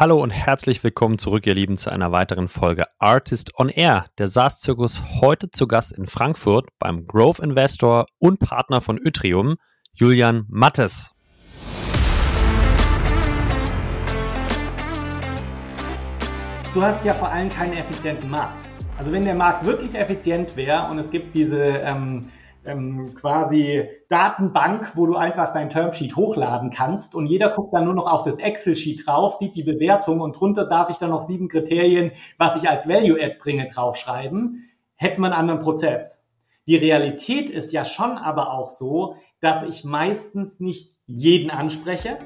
Hallo und herzlich willkommen zurück, ihr Lieben, zu einer weiteren Folge Artist on Air. Der SaaS-Zirkus heute zu Gast in Frankfurt beim Growth Investor und Partner von Yttrium, Julian Mattes. Du hast ja vor allem keinen effizienten Markt. Also wenn der Markt wirklich effizient wäre und es gibt diese ähm, ähm, quasi Datenbank, wo du einfach dein Termsheet hochladen kannst und jeder guckt dann nur noch auf das Excel-Sheet drauf, sieht die Bewertung und drunter darf ich dann noch sieben Kriterien, was ich als Value-Add bringe, draufschreiben, hätten wir einen anderen Prozess. Die Realität ist ja schon aber auch so, dass ich meistens nicht jeden anspreche,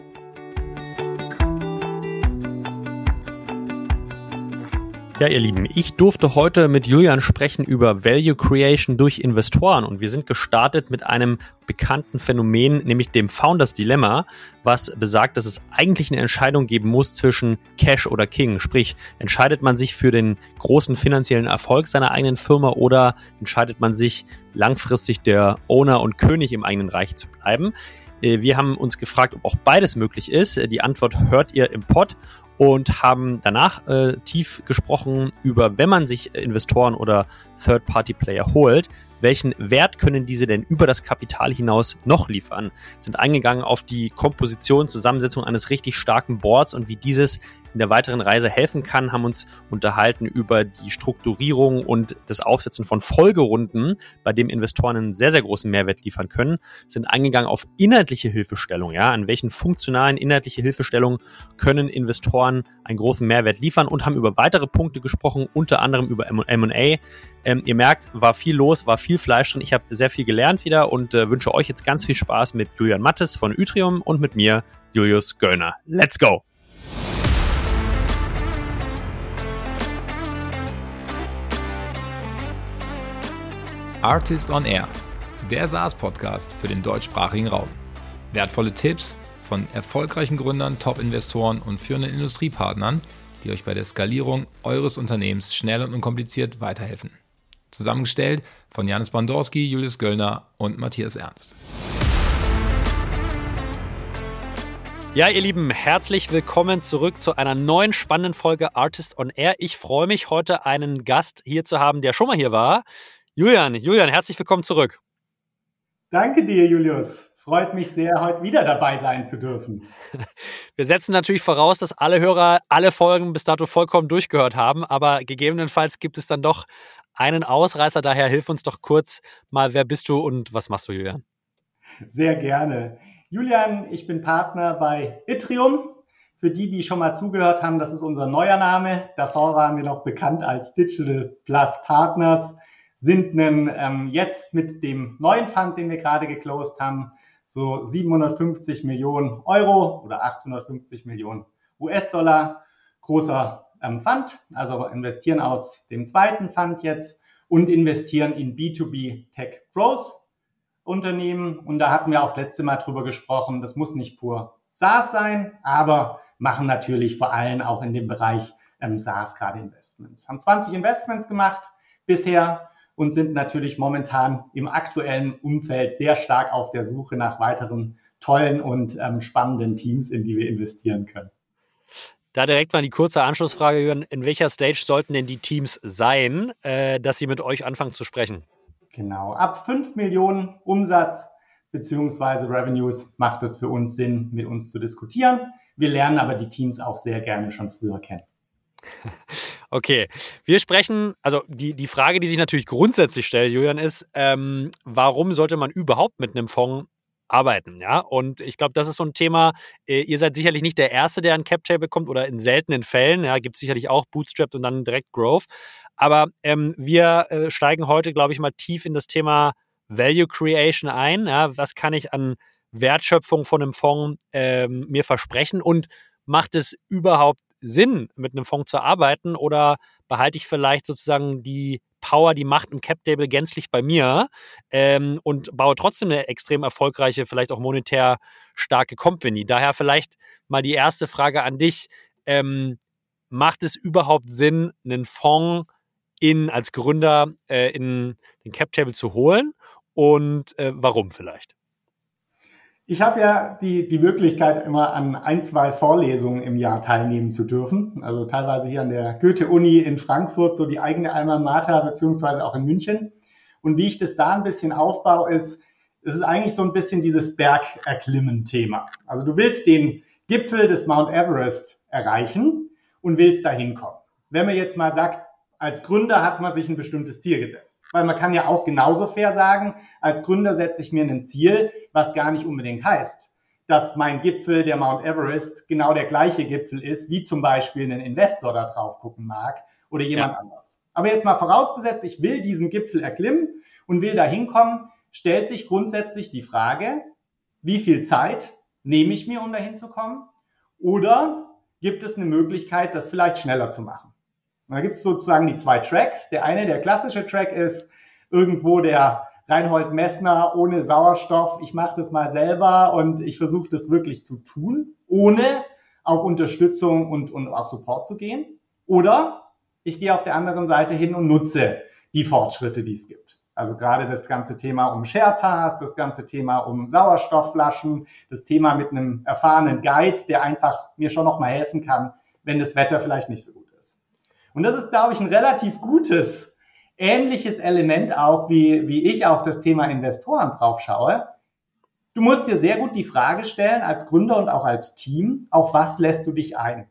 Ja, ihr Lieben, ich durfte heute mit Julian sprechen über Value Creation durch Investoren und wir sind gestartet mit einem bekannten Phänomen, nämlich dem Founders Dilemma, was besagt, dass es eigentlich eine Entscheidung geben muss zwischen Cash oder King. Sprich, entscheidet man sich für den großen finanziellen Erfolg seiner eigenen Firma oder entscheidet man sich langfristig der Owner und König im eigenen Reich zu bleiben? Äh, wir haben uns gefragt, ob auch beides möglich ist. Die Antwort hört ihr im Pod und haben danach äh, tief gesprochen über, wenn man sich Investoren oder Third-Party-Player holt, welchen Wert können diese denn über das Kapital hinaus noch liefern? Sind eingegangen auf die Komposition, Zusammensetzung eines richtig starken Boards und wie dieses in der weiteren Reise helfen kann, haben uns unterhalten über die Strukturierung und das Aufsetzen von Folgerunden, bei dem Investoren einen sehr, sehr großen Mehrwert liefern können, sind eingegangen auf inhaltliche Hilfestellung. Ja, an welchen funktionalen inhaltliche Hilfestellungen können Investoren einen großen Mehrwert liefern und haben über weitere Punkte gesprochen, unter anderem über M&A. Ähm, ihr merkt, war viel los, war viel Fleisch drin. Ich habe sehr viel gelernt wieder und äh, wünsche euch jetzt ganz viel Spaß mit Julian Mattes von Yttrium und mit mir, Julius Göllner. Let's go! Artist on Air, der SaaS-Podcast für den deutschsprachigen Raum. Wertvolle Tipps von erfolgreichen Gründern, Top-Investoren und führenden Industriepartnern, die euch bei der Skalierung eures Unternehmens schnell und unkompliziert weiterhelfen. Zusammengestellt von Janis Bandorski, Julius Göllner und Matthias Ernst. Ja, ihr Lieben, herzlich willkommen zurück zu einer neuen spannenden Folge Artist on Air. Ich freue mich, heute einen Gast hier zu haben, der schon mal hier war. Julian, Julian, herzlich willkommen zurück. Danke dir, Julius. Freut mich sehr, heute wieder dabei sein zu dürfen. Wir setzen natürlich voraus, dass alle Hörer alle Folgen bis dato vollkommen durchgehört haben, aber gegebenenfalls gibt es dann doch einen Ausreißer. Daher hilf uns doch kurz mal, wer bist du und was machst du, Julian? Sehr gerne. Julian, ich bin Partner bei Itrium. Für die, die schon mal zugehört haben, das ist unser neuer Name. Davor waren wir noch bekannt als Digital Plus Partners sind einen, ähm, jetzt mit dem neuen Fund, den wir gerade geclosed haben, so 750 Millionen Euro oder 850 Millionen US-Dollar großer ähm, Fund, also investieren aus dem zweiten Fund jetzt und investieren in B2B Tech Growth Unternehmen. Und da hatten wir auch das letzte Mal drüber gesprochen, das muss nicht pur SaaS sein, aber machen natürlich vor allem auch in dem Bereich ähm, SaaS gerade Investments. Haben 20 Investments gemacht bisher und sind natürlich momentan im aktuellen Umfeld sehr stark auf der Suche nach weiteren tollen und ähm, spannenden Teams, in die wir investieren können. Da direkt mal die kurze Anschlussfrage hören. In welcher Stage sollten denn die Teams sein, äh, dass sie mit euch anfangen zu sprechen? Genau, ab 5 Millionen Umsatz beziehungsweise Revenues macht es für uns Sinn, mit uns zu diskutieren. Wir lernen aber die Teams auch sehr gerne schon früher kennen. Okay, wir sprechen, also die, die Frage, die sich natürlich grundsätzlich stellt, Julian, ist, ähm, warum sollte man überhaupt mit einem Fonds arbeiten, ja? Und ich glaube, das ist so ein Thema, äh, ihr seid sicherlich nicht der Erste, der ein Cap-Table bekommt oder in seltenen Fällen, ja, gibt sicherlich auch Bootstrapped und dann direkt Growth. Aber ähm, wir äh, steigen heute, glaube ich, mal tief in das Thema Value Creation ein. Ja? Was kann ich an Wertschöpfung von einem Fonds ähm, mir versprechen und macht es überhaupt Sinn, mit einem Fonds zu arbeiten oder behalte ich vielleicht sozusagen die Power, die Macht im Cap-Table gänzlich bei mir ähm, und baue trotzdem eine extrem erfolgreiche, vielleicht auch monetär starke Company. Daher vielleicht mal die erste Frage an dich. Ähm, macht es überhaupt Sinn, einen Fonds in, als Gründer äh, in den Cap-Table zu holen und äh, warum vielleicht? Ich habe ja die, die Möglichkeit, immer an ein, zwei Vorlesungen im Jahr teilnehmen zu dürfen. Also teilweise hier an der Goethe-Uni in Frankfurt, so die eigene Alma Mater, beziehungsweise auch in München. Und wie ich das da ein bisschen aufbaue, ist, es ist eigentlich so ein bisschen dieses Bergerklimmen-Thema. Also du willst den Gipfel des Mount Everest erreichen und willst da hinkommen. Wenn man jetzt mal sagt, als Gründer hat man sich ein bestimmtes Ziel gesetzt. Weil man kann ja auch genauso fair sagen, als Gründer setze ich mir ein Ziel, was gar nicht unbedingt heißt, dass mein Gipfel, der Mount Everest, genau der gleiche Gipfel ist, wie zum Beispiel ein Investor da drauf gucken mag oder jemand ja. anders. Aber jetzt mal vorausgesetzt, ich will diesen Gipfel erklimmen und will da hinkommen, stellt sich grundsätzlich die Frage, wie viel Zeit nehme ich mir, um dahin zu kommen? Oder gibt es eine Möglichkeit, das vielleicht schneller zu machen? Und da gibt es sozusagen die zwei Tracks. Der eine, der klassische Track ist irgendwo der Reinhold Messner ohne Sauerstoff. Ich mache das mal selber und ich versuche das wirklich zu tun, ohne auf Unterstützung und, und auf Support zu gehen. Oder ich gehe auf der anderen Seite hin und nutze die Fortschritte, die es gibt. Also gerade das ganze Thema um Sharepass, das ganze Thema um Sauerstoffflaschen, das Thema mit einem erfahrenen Guide, der einfach mir schon noch mal helfen kann, wenn das Wetter vielleicht nicht so gut ist. Und das ist, glaube ich, ein relativ gutes, ähnliches Element auch, wie, wie ich auf das Thema Investoren drauf schaue. Du musst dir sehr gut die Frage stellen, als Gründer und auch als Team, auf was lässt du dich ein?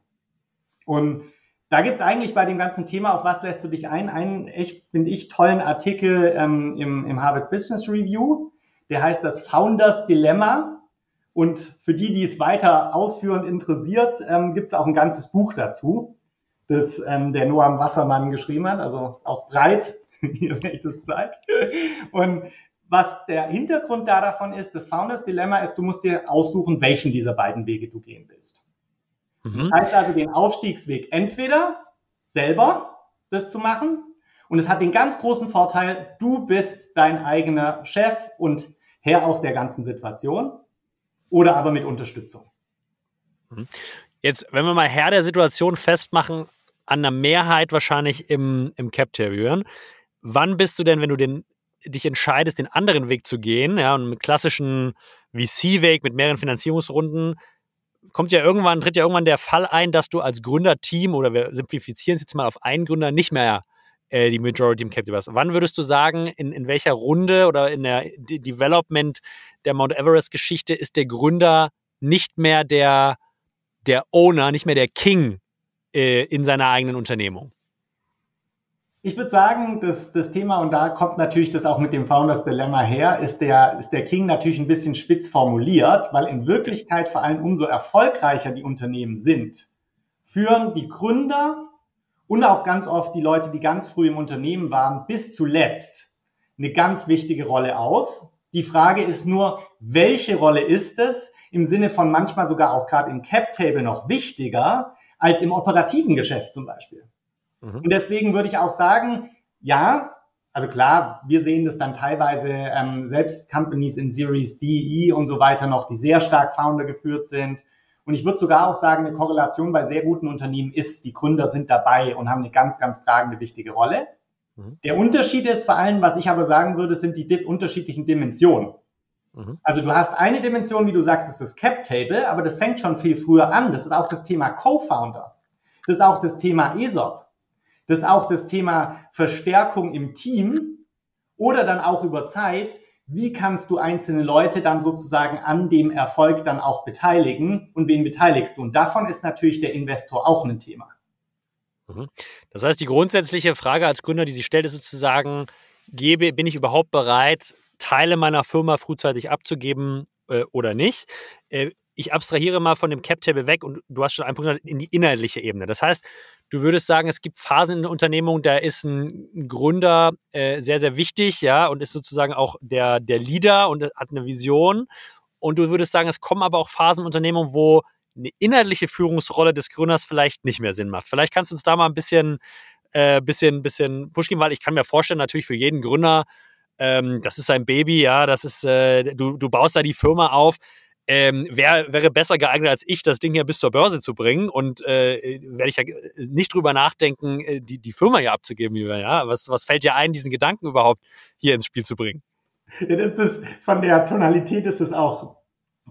Und da gibt's eigentlich bei dem ganzen Thema, auf was lässt du dich ein, einen echt, finde ich, tollen Artikel ähm, im, im Harvard Business Review. Der heißt das Founders Dilemma. Und für die, die es weiter ausführend interessiert, ähm, gibt's auch ein ganzes Buch dazu, das ähm, der Noam Wassermann geschrieben hat, also auch breit, wenn ich das zeige. Und was der Hintergrund da davon ist, das Founders Dilemma ist, du musst dir aussuchen, welchen dieser beiden Wege du gehen willst. Mhm. Das heißt also den Aufstiegsweg entweder selber das zu machen und es hat den ganz großen Vorteil, du bist dein eigener Chef und Herr auch der ganzen Situation oder aber mit Unterstützung. Mhm. Jetzt, wenn wir mal Herr der Situation festmachen, an einer Mehrheit wahrscheinlich im, im Cap-Table. Wann bist du denn, wenn du den, dich entscheidest, den anderen Weg zu gehen, ja, einen klassischen VC-Weg mit mehreren Finanzierungsrunden, kommt ja irgendwann, tritt ja irgendwann der Fall ein, dass du als Gründerteam oder wir simplifizieren es jetzt mal auf einen Gründer nicht mehr äh, die Majority im Capital hast. Wann würdest du sagen, in, in welcher Runde oder in der De Development der Mount Everest Geschichte ist der Gründer nicht mehr der, der Owner, nicht mehr der King äh, in seiner eigenen Unternehmung? Ich würde sagen, dass das Thema, und da kommt natürlich das auch mit dem Founders Dilemma her, ist der, ist der King natürlich ein bisschen spitz formuliert, weil in Wirklichkeit vor allem umso erfolgreicher die Unternehmen sind, führen die Gründer und auch ganz oft die Leute, die ganz früh im Unternehmen waren, bis zuletzt eine ganz wichtige Rolle aus. Die Frage ist nur, welche Rolle ist es im Sinne von manchmal sogar auch gerade im Cap-Table noch wichtiger als im operativen Geschäft zum Beispiel. Mhm. Und deswegen würde ich auch sagen, ja, also klar, wir sehen das dann teilweise ähm, selbst Companies in Series D, E und so weiter noch, die sehr stark Founder geführt sind. Und ich würde sogar auch sagen, eine Korrelation bei sehr guten Unternehmen ist, die Gründer sind dabei und haben eine ganz, ganz tragende, wichtige Rolle. Mhm. Der Unterschied ist vor allem, was ich aber sagen würde, sind die unterschiedlichen Dimensionen. Mhm. Also du hast eine Dimension, wie du sagst, ist das Cap Table, aber das fängt schon viel früher an. Das ist auch das Thema Co-Founder. Das ist auch das Thema ESOP. Das ist auch das Thema Verstärkung im Team oder dann auch über Zeit. Wie kannst du einzelne Leute dann sozusagen an dem Erfolg dann auch beteiligen und wen beteiligst du? Und davon ist natürlich der Investor auch ein Thema. Mhm. Das heißt, die grundsätzliche Frage als Gründer, die sich stellt, ist sozusagen, gebe, bin ich überhaupt bereit, Teile meiner Firma frühzeitig abzugeben äh, oder nicht? Äh, ich abstrahiere mal von dem Cap-Table weg und du hast schon einen Punkt in die inhaltliche Ebene. Das heißt, du würdest sagen, es gibt Phasen in der Unternehmung, da ist ein Gründer äh, sehr, sehr wichtig, ja, und ist sozusagen auch der, der Leader und hat eine Vision. Und du würdest sagen, es kommen aber auch Phasen in Unternehmung, wo eine inhaltliche Führungsrolle des Gründers vielleicht nicht mehr Sinn macht. Vielleicht kannst du uns da mal ein bisschen, äh, bisschen, bisschen Push geben, weil ich kann mir vorstellen, natürlich für jeden Gründer, ähm, das ist sein Baby, ja, das ist, äh, du, du baust da die Firma auf ähm, wer wäre besser geeignet als ich, das Ding hier bis zur Börse zu bringen und äh, werde ich ja nicht drüber nachdenken, äh, die, die Firma hier abzugeben, ja. Was, was fällt dir ein, diesen Gedanken überhaupt hier ins Spiel zu bringen? Ja, das, das, von der Tonalität ist es auch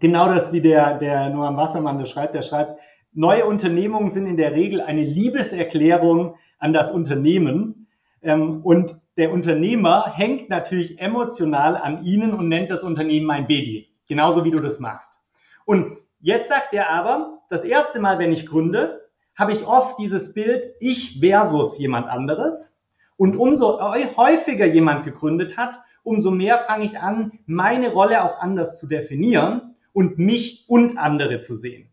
genau das, wie der, der Noam Wassermann das schreibt. Der schreibt, neue Unternehmungen sind in der Regel eine Liebeserklärung an das Unternehmen. Ähm, und der Unternehmer hängt natürlich emotional an ihnen und nennt das Unternehmen mein Baby. Genauso wie du das machst. Und jetzt sagt er aber, das erste Mal, wenn ich gründe, habe ich oft dieses Bild ich versus jemand anderes. Und umso häufiger jemand gegründet hat, umso mehr fange ich an, meine Rolle auch anders zu definieren und mich und andere zu sehen.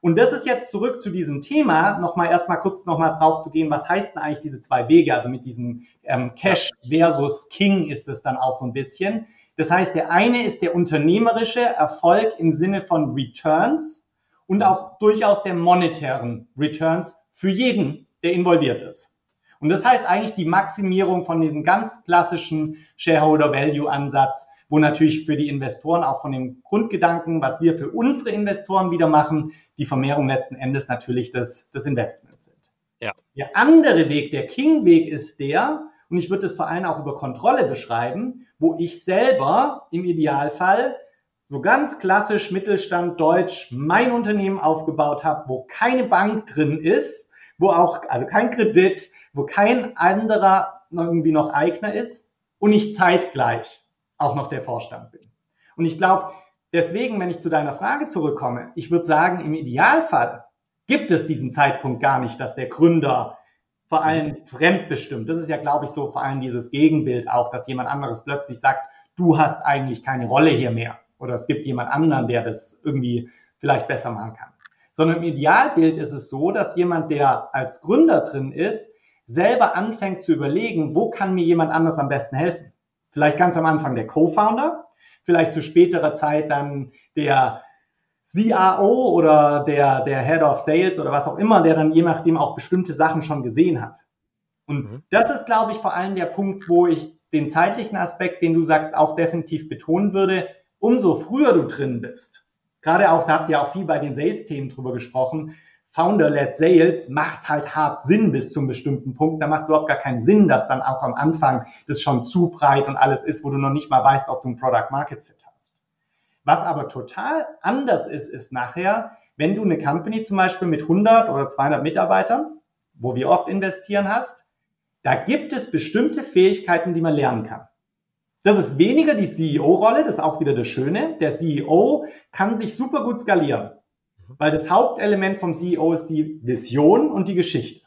Und das ist jetzt zurück zu diesem Thema, nochmal erstmal kurz nochmal drauf zu gehen, was heißt denn eigentlich diese zwei Wege? Also mit diesem ähm, Cash versus King ist es dann auch so ein bisschen. Das heißt, der eine ist der unternehmerische Erfolg im Sinne von Returns und auch durchaus der monetären Returns für jeden, der involviert ist. Und das heißt eigentlich die Maximierung von diesem ganz klassischen Shareholder Value Ansatz, wo natürlich für die Investoren auch von dem Grundgedanken, was wir für unsere Investoren wieder machen, die Vermehrung letzten Endes natürlich des, des Investments sind. Ja. Der andere Weg, der King-Weg ist der, und ich würde es vor allem auch über Kontrolle beschreiben, wo ich selber im Idealfall so ganz klassisch Mittelstand Deutsch mein Unternehmen aufgebaut habe, wo keine Bank drin ist, wo auch, also kein Kredit, wo kein anderer irgendwie noch Eigner ist und ich zeitgleich auch noch der Vorstand bin. Und ich glaube, deswegen, wenn ich zu deiner Frage zurückkomme, ich würde sagen, im Idealfall gibt es diesen Zeitpunkt gar nicht, dass der Gründer vor allem fremdbestimmt. Das ist ja, glaube ich, so vor allem dieses Gegenbild auch, dass jemand anderes plötzlich sagt, du hast eigentlich keine Rolle hier mehr. Oder es gibt jemand anderen, der das irgendwie vielleicht besser machen kann. Sondern im Idealbild ist es so, dass jemand, der als Gründer drin ist, selber anfängt zu überlegen, wo kann mir jemand anders am besten helfen. Vielleicht ganz am Anfang der Co-Founder, vielleicht zu späterer Zeit dann der CRO oder der, der Head of Sales oder was auch immer, der dann je nachdem auch bestimmte Sachen schon gesehen hat. Und mhm. das ist, glaube ich, vor allem der Punkt, wo ich den zeitlichen Aspekt, den du sagst, auch definitiv betonen würde. Umso früher du drin bist, gerade auch, da habt ihr auch viel bei den Sales-Themen drüber gesprochen, Founder-led Sales macht halt hart Sinn bis zum bestimmten Punkt. Da macht es überhaupt gar keinen Sinn, dass dann auch am Anfang das schon zu breit und alles ist, wo du noch nicht mal weißt, ob du ein Product Market Fit hast. Was aber total anders ist, ist nachher, wenn du eine Company zum Beispiel mit 100 oder 200 Mitarbeitern, wo wir oft investieren hast, da gibt es bestimmte Fähigkeiten, die man lernen kann. Das ist weniger die CEO-Rolle, das ist auch wieder das Schöne. Der CEO kann sich super gut skalieren. Weil das Hauptelement vom CEO ist die Vision und die Geschichte.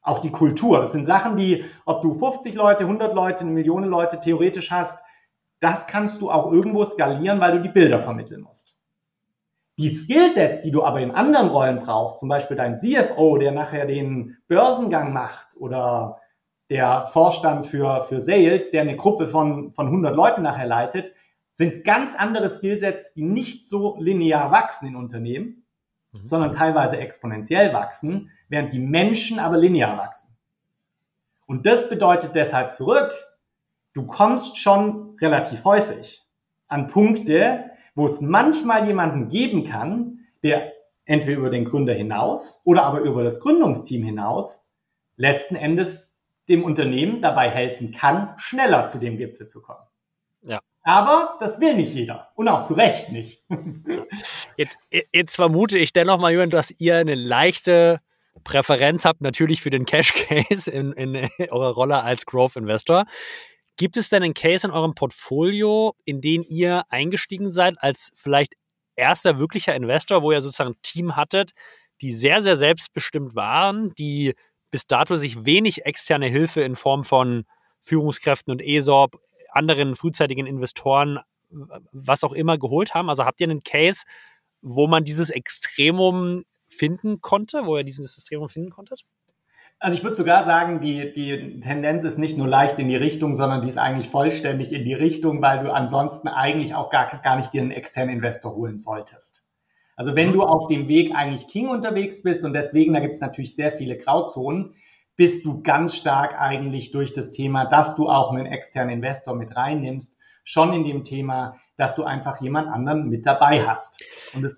Auch die Kultur. Das sind Sachen, die, ob du 50 Leute, 100 Leute, eine Million Leute theoretisch hast, das kannst du auch irgendwo skalieren, weil du die Bilder vermitteln musst. Die Skillsets, die du aber in anderen Rollen brauchst, zum Beispiel dein CFO, der nachher den Börsengang macht oder der Vorstand für, für Sales, der eine Gruppe von, von 100 Leuten nachher leitet, sind ganz andere Skillsets, die nicht so linear wachsen in Unternehmen, Mhm. sondern teilweise exponentiell wachsen, während die Menschen aber linear wachsen. Und das bedeutet deshalb zurück, du kommst schon relativ häufig an Punkte, wo es manchmal jemanden geben kann, der entweder über den Gründer hinaus oder aber über das Gründungsteam hinaus letzten Endes dem Unternehmen dabei helfen kann, schneller zu dem Gipfel zu kommen. Ja. Aber das will nicht jeder und auch zu Recht nicht. Jetzt, jetzt vermute ich dennoch mal, Jürgen, dass ihr eine leichte Präferenz habt, natürlich für den Cash Case in, in eurer Rolle als Growth Investor. Gibt es denn einen Case in eurem Portfolio, in den ihr eingestiegen seid als vielleicht erster wirklicher Investor, wo ihr sozusagen ein Team hattet, die sehr, sehr selbstbestimmt waren, die bis dato sich wenig externe Hilfe in Form von Führungskräften und ESOP, anderen frühzeitigen Investoren, was auch immer geholt haben? Also habt ihr einen Case, wo man dieses Extremum finden konnte, wo ihr dieses Extremum finden konntet? Also ich würde sogar sagen, die, die Tendenz ist nicht nur leicht in die Richtung, sondern die ist eigentlich vollständig in die Richtung, weil du ansonsten eigentlich auch gar, gar nicht dir einen externen Investor holen solltest. Also wenn du auf dem Weg eigentlich King unterwegs bist und deswegen, da gibt es natürlich sehr viele Grauzonen, bist du ganz stark eigentlich durch das Thema, dass du auch einen externen Investor mit reinnimmst, schon in dem Thema, dass du einfach jemand anderen mit dabei hast.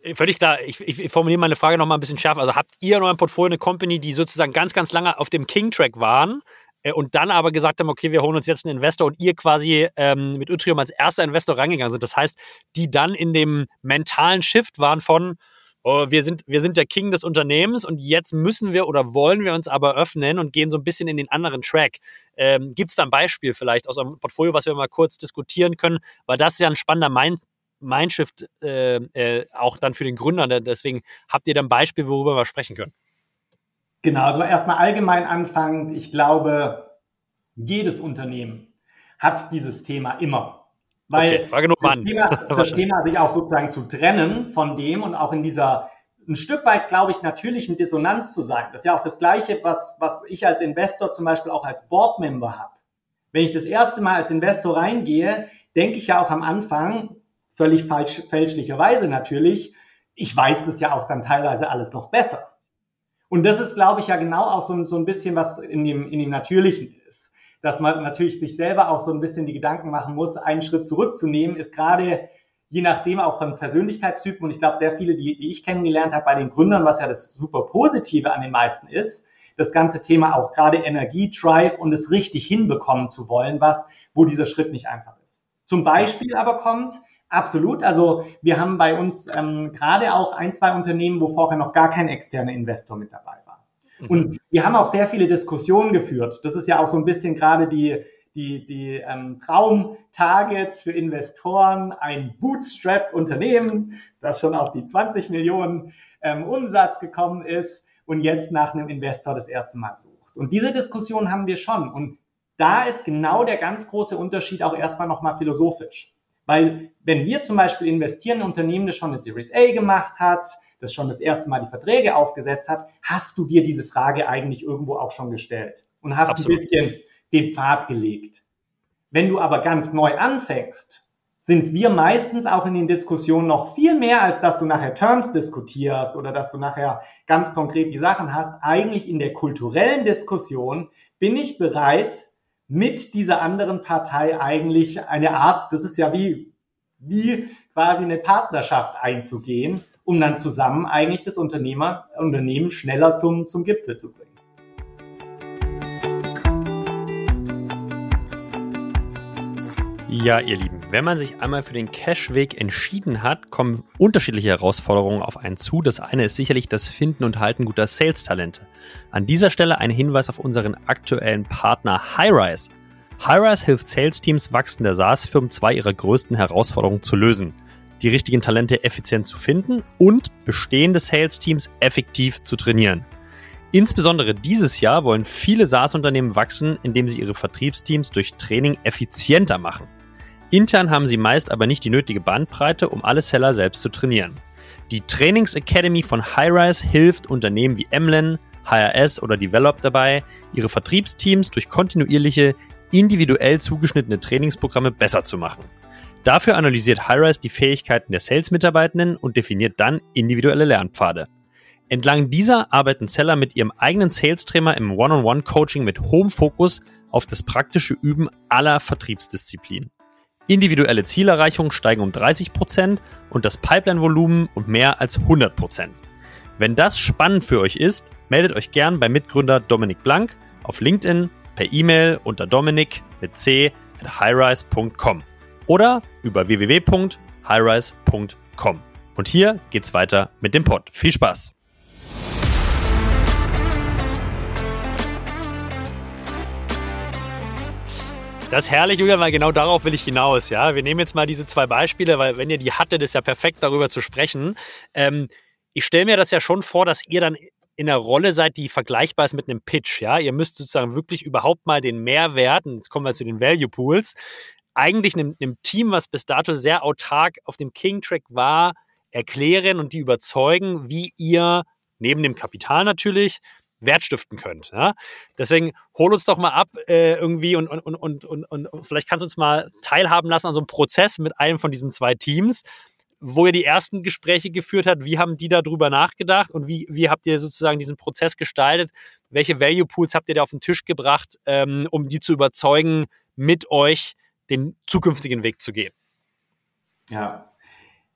Äh, Völlig klar. Ich, ich, formuliere meine Frage nochmal ein bisschen schärfer. Also habt ihr in eurem Portfolio eine Company, die sozusagen ganz, ganz lange auf dem King-Track waren, äh, und dann aber gesagt haben, okay, wir holen uns jetzt einen Investor und ihr quasi ähm, mit Utrium als erster Investor reingegangen sind. Das heißt, die dann in dem mentalen Shift waren von, oh, wir, sind, wir sind der King des Unternehmens und jetzt müssen wir oder wollen wir uns aber öffnen und gehen so ein bisschen in den anderen Track. Ähm, Gibt es da ein Beispiel vielleicht aus eurem Portfolio, was wir mal kurz diskutieren können? Weil das ist ja ein spannender Mind Mindshift äh, äh, auch dann für den Gründer. Deswegen habt ihr da ein Beispiel, worüber wir sprechen können. Genau, also erstmal allgemein anfangen. Ich glaube, jedes Unternehmen hat dieses Thema immer. Weil okay, Frage nur das, wann. Thema, das Thema sich auch sozusagen zu trennen von dem und auch in dieser ein Stück weit, glaube ich, natürlichen Dissonanz zu sein. Das ist ja auch das Gleiche, was, was ich als Investor zum Beispiel auch als Boardmember habe. Wenn ich das erste Mal als Investor reingehe, denke ich ja auch am Anfang, völlig falsch, fälschlicherweise natürlich, ich weiß das ja auch dann teilweise alles noch besser. Und das ist, glaube ich, ja genau auch so, so ein bisschen, was in dem, in dem Natürlichen ist. Dass man natürlich sich selber auch so ein bisschen die Gedanken machen muss, einen Schritt zurückzunehmen, ist gerade je nachdem auch von Persönlichkeitstypen und ich glaube, sehr viele, die, die ich kennengelernt habe bei den Gründern, was ja das super Positive an den meisten ist, das ganze Thema auch gerade Energie, Drive und es richtig hinbekommen zu wollen, was, wo dieser Schritt nicht einfach ist. Zum Beispiel aber kommt, Absolut. Also wir haben bei uns ähm, gerade auch ein, zwei Unternehmen, wo vorher noch gar kein externer Investor mit dabei. Mhm. Und wir haben auch sehr viele Diskussionen geführt. Das ist ja auch so ein bisschen gerade die, die, die ähm, Traum-Targets für Investoren, ein Bootstrap-Unternehmen, das schon auf die 20 Millionen ähm, Umsatz gekommen ist und jetzt nach einem Investor das erste Mal sucht. Und diese Diskussion haben wir schon. Und da ist genau der ganz große Unterschied auch erstmal nochmal philosophisch. Weil wenn wir zum Beispiel investieren in Unternehmen, das schon eine Series A gemacht hat, das schon das erste Mal die Verträge aufgesetzt hat, hast du dir diese Frage eigentlich irgendwo auch schon gestellt und hast Absolut. ein bisschen den Pfad gelegt. Wenn du aber ganz neu anfängst, sind wir meistens auch in den Diskussionen noch viel mehr, als dass du nachher Terms diskutierst oder dass du nachher ganz konkret die Sachen hast. Eigentlich in der kulturellen Diskussion bin ich bereit, mit dieser anderen Partei eigentlich eine Art, das ist ja wie, wie quasi eine Partnerschaft einzugehen, um dann zusammen eigentlich das Unternehmer, Unternehmen schneller zum, zum Gipfel zu bringen. Ja, ihr Lieben, wenn man sich einmal für den Cash-Weg entschieden hat, kommen unterschiedliche Herausforderungen auf einen zu. Das eine ist sicherlich das Finden und Halten guter Sales-Talente. An dieser Stelle ein Hinweis auf unseren aktuellen Partner Highrise. Highrise hilft Sales-Teams wachsender SaaS-Firmen zwei ihrer größten Herausforderungen zu lösen. Die richtigen Talente effizient zu finden und bestehende Sales-Teams effektiv zu trainieren. Insbesondere dieses Jahr wollen viele SaaS-Unternehmen wachsen, indem sie ihre Vertriebsteams durch Training effizienter machen. Intern haben sie meist aber nicht die nötige Bandbreite, um alle Seller selbst zu trainieren. Die Trainings Academy von Highrise hilft Unternehmen wie Emlen, HRS oder Develop dabei, ihre Vertriebsteams durch kontinuierliche, individuell zugeschnittene Trainingsprogramme besser zu machen. Dafür analysiert Highrise die Fähigkeiten der Sales-Mitarbeitenden und definiert dann individuelle Lernpfade. Entlang dieser arbeiten Seller mit ihrem eigenen Sales-Trainer im One-on-One-Coaching mit hohem Fokus auf das praktische Üben aller Vertriebsdisziplinen. Individuelle Zielerreichungen steigen um 30% und das Pipeline-Volumen um mehr als 100%. Wenn das spannend für euch ist, meldet euch gern bei Mitgründer Dominik Blank auf LinkedIn, per E-Mail unter dominik mit c at highrise.com oder über www.highrise.com. Und hier geht's weiter mit dem Pod. Viel Spaß! Das ist herrlich, Julian, weil genau darauf will ich hinaus. Ja, wir nehmen jetzt mal diese zwei Beispiele, weil wenn ihr die hattet, ist ja perfekt darüber zu sprechen. Ähm, ich stelle mir das ja schon vor, dass ihr dann in einer Rolle seid, die vergleichbar ist mit einem Pitch. Ja, ihr müsst sozusagen wirklich überhaupt mal den Mehrwert, und jetzt kommen wir zu den Value Pools, eigentlich einem, einem Team, was bis dato sehr autark auf dem King Track war, erklären und die überzeugen, wie ihr neben dem Kapital natürlich Wert stiften könnt. Ja? Deswegen hol uns doch mal ab äh, irgendwie und, und, und, und, und, und vielleicht kannst du uns mal teilhaben lassen an so einem Prozess mit einem von diesen zwei Teams, wo ihr die ersten Gespräche geführt habt. Wie haben die darüber nachgedacht und wie, wie habt ihr sozusagen diesen Prozess gestaltet? Welche Value Pools habt ihr da auf den Tisch gebracht, ähm, um die zu überzeugen, mit euch den zukünftigen Weg zu gehen? Ja,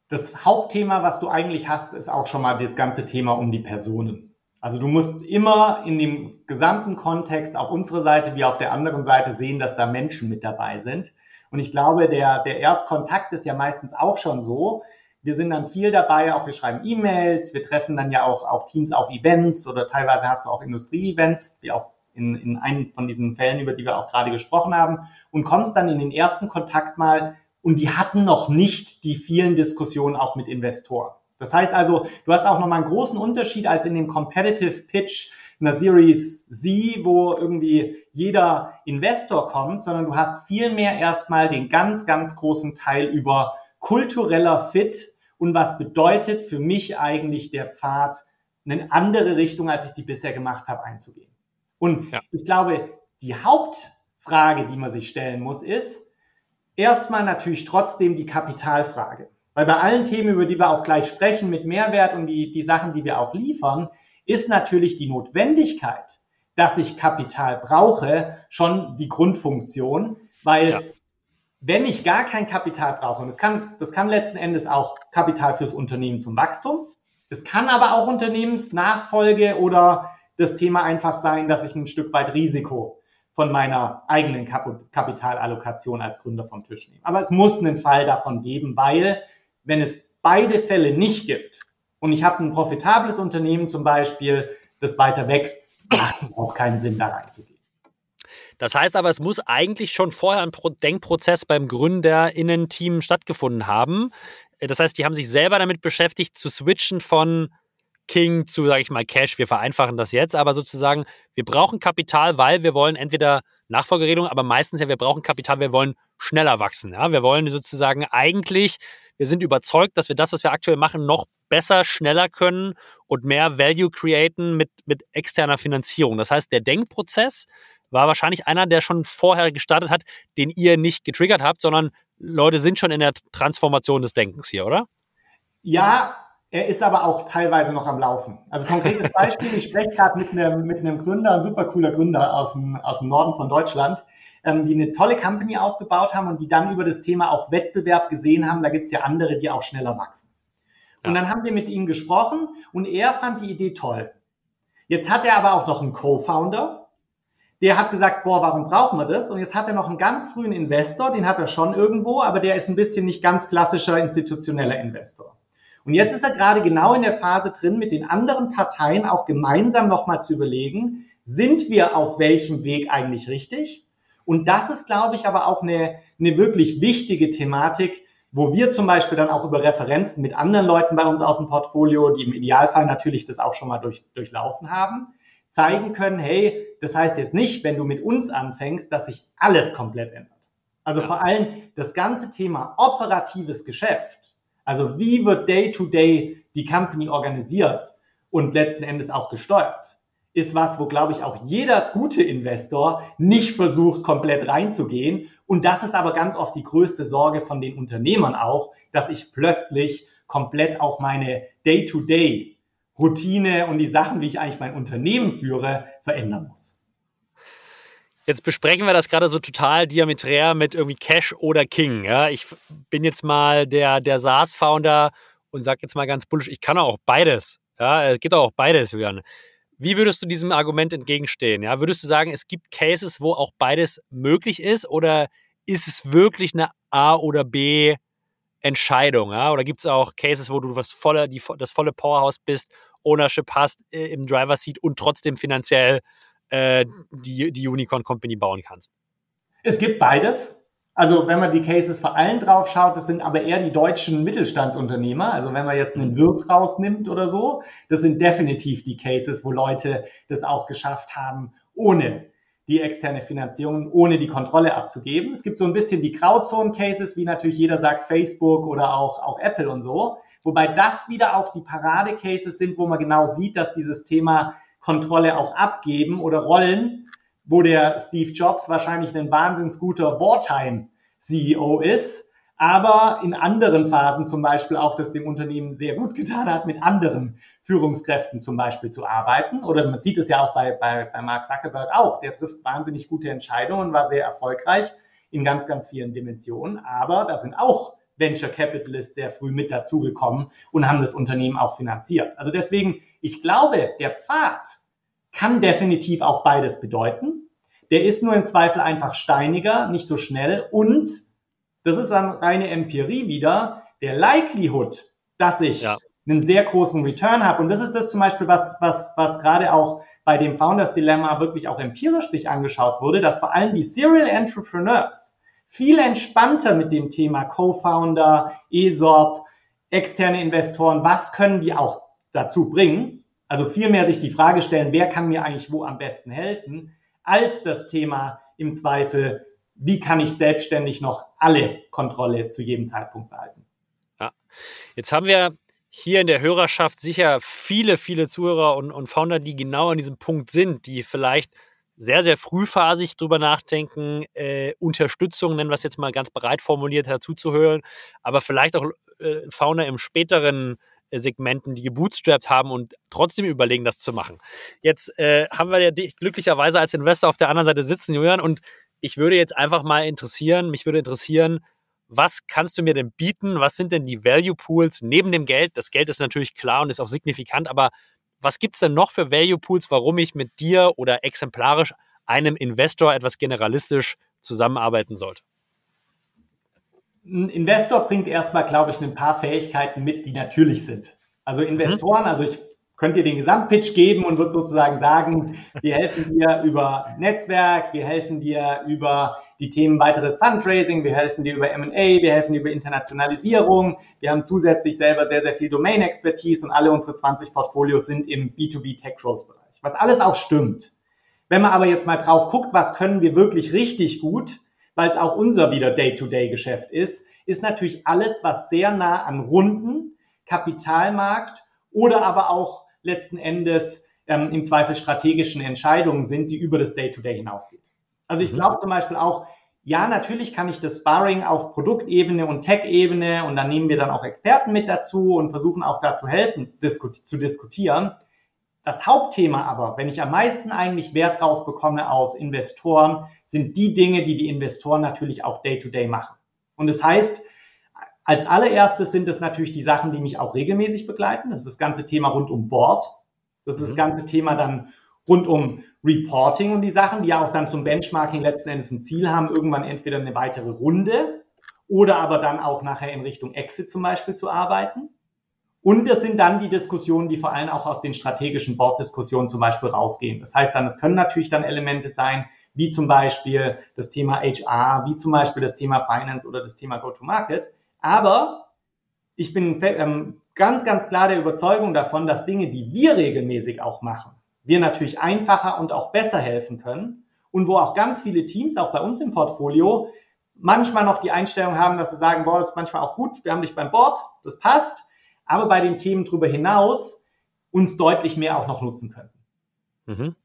das Hauptthema, was du eigentlich hast, ist auch schon mal das ganze Thema um die Personen. Also du musst immer in dem gesamten Kontext auf unserer Seite wie auf der anderen Seite sehen, dass da Menschen mit dabei sind. Und ich glaube, der, der Erstkontakt ist ja meistens auch schon so. Wir sind dann viel dabei, auch wir schreiben E-Mails, wir treffen dann ja auch, auch Teams auf Events oder teilweise hast du auch Industrie-Events, wie auch in, in einem von diesen Fällen, über die wir auch gerade gesprochen haben, und kommst dann in den ersten Kontakt mal und die hatten noch nicht die vielen Diskussionen auch mit Investoren. Das heißt also, du hast auch nochmal einen großen Unterschied als in dem Competitive Pitch einer Series Z, wo irgendwie jeder Investor kommt, sondern du hast viel mehr erstmal den ganz, ganz großen Teil über kultureller Fit und was bedeutet für mich eigentlich der Pfad, eine andere Richtung, als ich die bisher gemacht habe, einzugehen. Und ja. ich glaube, die Hauptfrage, die man sich stellen muss, ist erstmal natürlich trotzdem die Kapitalfrage. Weil bei allen Themen, über die wir auch gleich sprechen, mit Mehrwert und die, die Sachen, die wir auch liefern, ist natürlich die Notwendigkeit, dass ich Kapital brauche, schon die Grundfunktion, weil ja. wenn ich gar kein Kapital brauche, und das kann, das kann letzten Endes auch Kapital fürs Unternehmen zum Wachstum, es kann aber auch Unternehmensnachfolge oder das Thema einfach sein, dass ich ein Stück weit Risiko von meiner eigenen Kap Kapitalallokation als Gründer vom Tisch nehme. Aber es muss einen Fall davon geben, weil wenn es beide Fälle nicht gibt und ich habe ein profitables Unternehmen zum Beispiel, das weiter wächst, macht es auch keinen Sinn, da reinzugehen. Das heißt aber, es muss eigentlich schon vorher ein Denkprozess beim GründerInnen-Team stattgefunden haben. Das heißt, die haben sich selber damit beschäftigt, zu switchen von King zu, sage ich mal, Cash. Wir vereinfachen das jetzt, aber sozusagen, wir brauchen Kapital, weil wir wollen entweder Nachfolgeregelung, aber meistens ja, wir brauchen Kapital, wir wollen schneller wachsen. Ja? Wir wollen sozusagen eigentlich, wir sind überzeugt, dass wir das, was wir aktuell machen, noch besser, schneller können und mehr Value createn mit, mit externer Finanzierung. Das heißt, der Denkprozess war wahrscheinlich einer, der schon vorher gestartet hat, den ihr nicht getriggert habt, sondern Leute sind schon in der Transformation des Denkens hier, oder? Ja, er ist aber auch teilweise noch am Laufen. Also konkretes Beispiel, ich spreche gerade mit einem, mit einem Gründer, ein super cooler Gründer aus dem, aus dem Norden von Deutschland, ähm, die eine tolle Company aufgebaut haben und die dann über das Thema auch Wettbewerb gesehen haben, da gibt's ja andere, die auch schneller wachsen. Und dann haben wir mit ihm gesprochen und er fand die Idee toll. Jetzt hat er aber auch noch einen Co-Founder, der hat gesagt, boah, warum brauchen wir das? Und jetzt hat er noch einen ganz frühen Investor, den hat er schon irgendwo, aber der ist ein bisschen nicht ganz klassischer institutioneller Investor. Und jetzt ist er gerade genau in der Phase drin, mit den anderen Parteien auch gemeinsam nochmal zu überlegen, sind wir auf welchem Weg eigentlich richtig? Und das ist, glaube ich, aber auch eine, eine wirklich wichtige Thematik, wo wir zum Beispiel dann auch über Referenzen mit anderen Leuten bei uns aus dem Portfolio, die im Idealfall natürlich das auch schon mal durch, durchlaufen haben, zeigen können, hey, das heißt jetzt nicht, wenn du mit uns anfängst, dass sich alles komplett ändert. Also vor allem das ganze Thema operatives Geschäft also wie wird Day-to-Day die Company organisiert und letzten Endes auch gesteuert? Ist was, wo, glaube ich, auch jeder gute Investor nicht versucht, komplett reinzugehen. Und das ist aber ganz oft die größte Sorge von den Unternehmern auch, dass ich plötzlich komplett auch meine Day-to-Day Routine und die Sachen, wie ich eigentlich mein Unternehmen führe, verändern muss. Jetzt besprechen wir das gerade so total diameträr mit irgendwie Cash oder King. Ja? Ich bin jetzt mal der, der SaaS-Founder und sage jetzt mal ganz bullisch, ich kann auch beides. Ja, es geht auch beides, Julian. Wie würdest du diesem Argument entgegenstehen? Ja, würdest du sagen, es gibt Cases, wo auch beides möglich ist, oder ist es wirklich eine A oder B Entscheidung? Ja? Oder gibt es auch Cases, wo du das volle, die, das volle Powerhouse bist, Ownership hast äh, im Driver Seat und trotzdem finanziell äh, die, die Unicorn Company bauen kannst? Es gibt beides. Also wenn man die Cases vor allen drauf schaut, das sind aber eher die deutschen Mittelstandsunternehmer. Also wenn man jetzt einen Wirt rausnimmt oder so, das sind definitiv die Cases, wo Leute das auch geschafft haben, ohne die externe Finanzierung, ohne die Kontrolle abzugeben. Es gibt so ein bisschen die Grauzonen-Cases, wie natürlich jeder sagt Facebook oder auch, auch Apple und so. Wobei das wieder auch die Parade-Cases sind, wo man genau sieht, dass dieses Thema Kontrolle auch abgeben oder rollen, wo der Steve Jobs wahrscheinlich ein wahnsinns guter Wartime-CEO ist, aber in anderen Phasen zum Beispiel auch das dem Unternehmen sehr gut getan hat, mit anderen Führungskräften zum Beispiel zu arbeiten. Oder man sieht es ja auch bei, bei, bei Mark Zuckerberg auch. Der trifft wahnsinnig gute Entscheidungen, war sehr erfolgreich in ganz, ganz vielen Dimensionen. Aber da sind auch Venture Capitalists sehr früh mit dazugekommen und haben das Unternehmen auch finanziert. Also deswegen ich glaube, der Pfad kann definitiv auch beides bedeuten. Der ist nur im Zweifel einfach steiniger, nicht so schnell und das ist dann reine Empirie wieder, der Likelihood, dass ich ja. einen sehr großen Return habe. Und das ist das zum Beispiel, was, was, was gerade auch bei dem Founders Dilemma wirklich auch empirisch sich angeschaut wurde, dass vor allem die Serial Entrepreneurs viel entspannter mit dem Thema Co-Founder, ESOP, externe Investoren, was können die auch dazu bringen? Also vielmehr sich die Frage stellen, wer kann mir eigentlich wo am besten helfen, als das Thema im Zweifel, wie kann ich selbstständig noch alle Kontrolle zu jedem Zeitpunkt behalten. Ja, jetzt haben wir hier in der Hörerschaft sicher viele, viele Zuhörer und, und Founder, die genau an diesem Punkt sind, die vielleicht sehr, sehr frühphasig drüber nachdenken, äh, Unterstützung, nennen wir es jetzt mal ganz breit formuliert, dazuzuhören, aber vielleicht auch äh, Founder im späteren Segmenten, die gebootstrapped haben und trotzdem überlegen, das zu machen. Jetzt äh, haben wir ja glücklicherweise als Investor auf der anderen Seite sitzen, Julian, und ich würde jetzt einfach mal interessieren, mich würde interessieren, was kannst du mir denn bieten? Was sind denn die Value Pools neben dem Geld? Das Geld ist natürlich klar und ist auch signifikant, aber was gibt es denn noch für Value Pools, warum ich mit dir oder exemplarisch einem Investor etwas generalistisch zusammenarbeiten sollte? Ein Investor bringt erstmal, glaube ich, ein paar Fähigkeiten mit, die natürlich sind. Also Investoren, also ich könnt ihr den Gesamtpitch geben und wird sozusagen sagen, wir helfen dir über Netzwerk, wir helfen dir über die Themen weiteres Fundraising, wir helfen dir über M&A, wir helfen dir über Internationalisierung. Wir haben zusätzlich selber sehr, sehr viel Domain-Expertise und alle unsere 20 Portfolios sind im B2B Tech Growth Bereich. Was alles auch stimmt. Wenn man aber jetzt mal drauf guckt, was können wir wirklich richtig gut, weil es auch unser wieder Day-to-Day-Geschäft ist, ist natürlich alles, was sehr nah an Runden, Kapitalmarkt oder aber auch letzten Endes ähm, im Zweifel strategischen Entscheidungen sind, die über das Day-to-Day -Day hinausgeht. Also ich mhm. glaube zum Beispiel auch, ja, natürlich kann ich das Sparring auf Produktebene und Tech-Ebene und dann nehmen wir dann auch Experten mit dazu und versuchen auch da zu helfen, disku zu diskutieren. Das Hauptthema aber, wenn ich am meisten eigentlich Wert rausbekomme aus Investoren, sind die Dinge, die die Investoren natürlich auch Day-to-Day -Day machen. Und das heißt, als allererstes sind es natürlich die Sachen, die mich auch regelmäßig begleiten. Das ist das ganze Thema rund um Board. Das ist mhm. das ganze Thema dann rund um Reporting und die Sachen, die ja auch dann zum Benchmarking letzten Endes ein Ziel haben, irgendwann entweder eine weitere Runde oder aber dann auch nachher in Richtung Exit zum Beispiel zu arbeiten. Und das sind dann die Diskussionen, die vor allem auch aus den strategischen Board-Diskussionen zum Beispiel rausgehen. Das heißt dann, es können natürlich dann Elemente sein, wie zum Beispiel das Thema HR, wie zum Beispiel das Thema Finance oder das Thema Go-to-Market, aber ich bin ähm, ganz, ganz klar der Überzeugung davon, dass Dinge, die wir regelmäßig auch machen, wir natürlich einfacher und auch besser helfen können und wo auch ganz viele Teams, auch bei uns im Portfolio, manchmal noch die Einstellung haben, dass sie sagen, boah, ist manchmal auch gut, wir haben dich beim Board, das passt, aber bei den Themen darüber hinaus uns deutlich mehr auch noch nutzen könnten. Mhm.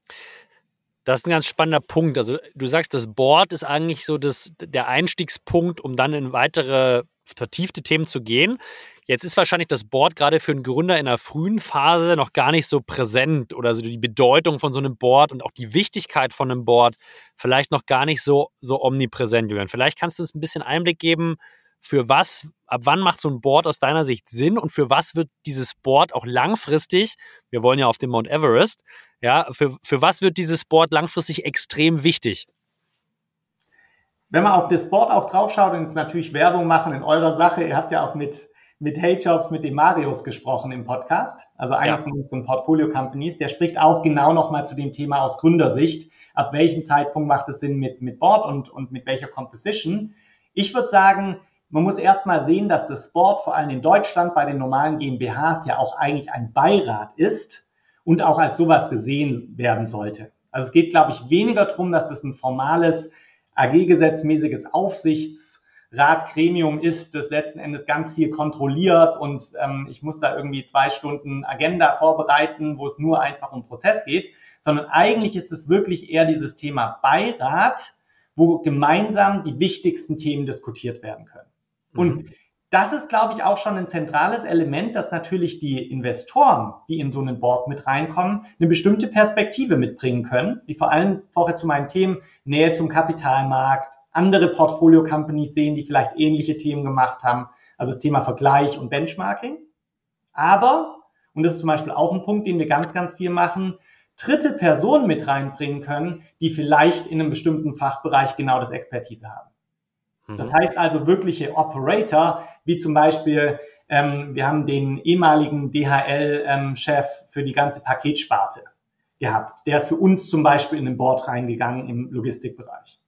Das ist ein ganz spannender Punkt. Also du sagst, das Board ist eigentlich so das, der Einstiegspunkt, um dann in weitere vertiefte Themen zu gehen. Jetzt ist wahrscheinlich das Board gerade für einen Gründer in einer frühen Phase noch gar nicht so präsent oder so die Bedeutung von so einem Board und auch die Wichtigkeit von einem Board vielleicht noch gar nicht so, so omnipräsent, Julian. Vielleicht kannst du uns ein bisschen Einblick geben, für was, ab wann macht so ein Board aus deiner Sicht Sinn und für was wird dieses Board auch langfristig, wir wollen ja auf dem Mount Everest, ja, für, für was wird dieses Board langfristig extrem wichtig? Wenn man auf das Board auch draufschaut und jetzt natürlich Werbung machen in eurer Sache, ihr habt ja auch mit, mit H-Jobs mit dem Marius gesprochen im Podcast, also einer ja. von unseren Portfolio-Companies, der spricht auch genau nochmal zu dem Thema aus Gründersicht. Ab welchem Zeitpunkt macht es Sinn mit, mit Board und, und mit welcher Composition? Ich würde sagen, man muss erstmal sehen, dass das Board vor allem in Deutschland bei den normalen GmbHs ja auch eigentlich ein Beirat ist und auch als sowas gesehen werden sollte. Also es geht, glaube ich, weniger darum, dass das ein formales AG-gesetzmäßiges Aufsichtsratgremium ist, das letzten Endes ganz viel kontrolliert und ähm, ich muss da irgendwie zwei Stunden Agenda vorbereiten, wo es nur einfach um Prozess geht, sondern eigentlich ist es wirklich eher dieses Thema Beirat, wo gemeinsam die wichtigsten Themen diskutiert werden können. Und mhm das ist, glaube ich, auch schon ein zentrales Element, dass natürlich die Investoren, die in so einen Board mit reinkommen, eine bestimmte Perspektive mitbringen können, die vor allem vorher zu meinen Themen Nähe zum Kapitalmarkt, andere Portfolio-Companies sehen, die vielleicht ähnliche Themen gemacht haben, also das Thema Vergleich und Benchmarking. Aber, und das ist zum Beispiel auch ein Punkt, den wir ganz, ganz viel machen, dritte Personen mit reinbringen können, die vielleicht in einem bestimmten Fachbereich genau das Expertise haben. Mhm. Das heißt also wirkliche Operator, wie zum Beispiel, ähm, wir haben den ehemaligen DHL-Chef ähm, für die ganze Paketsparte gehabt. Der ist für uns zum Beispiel in den Board reingegangen im Logistikbereich.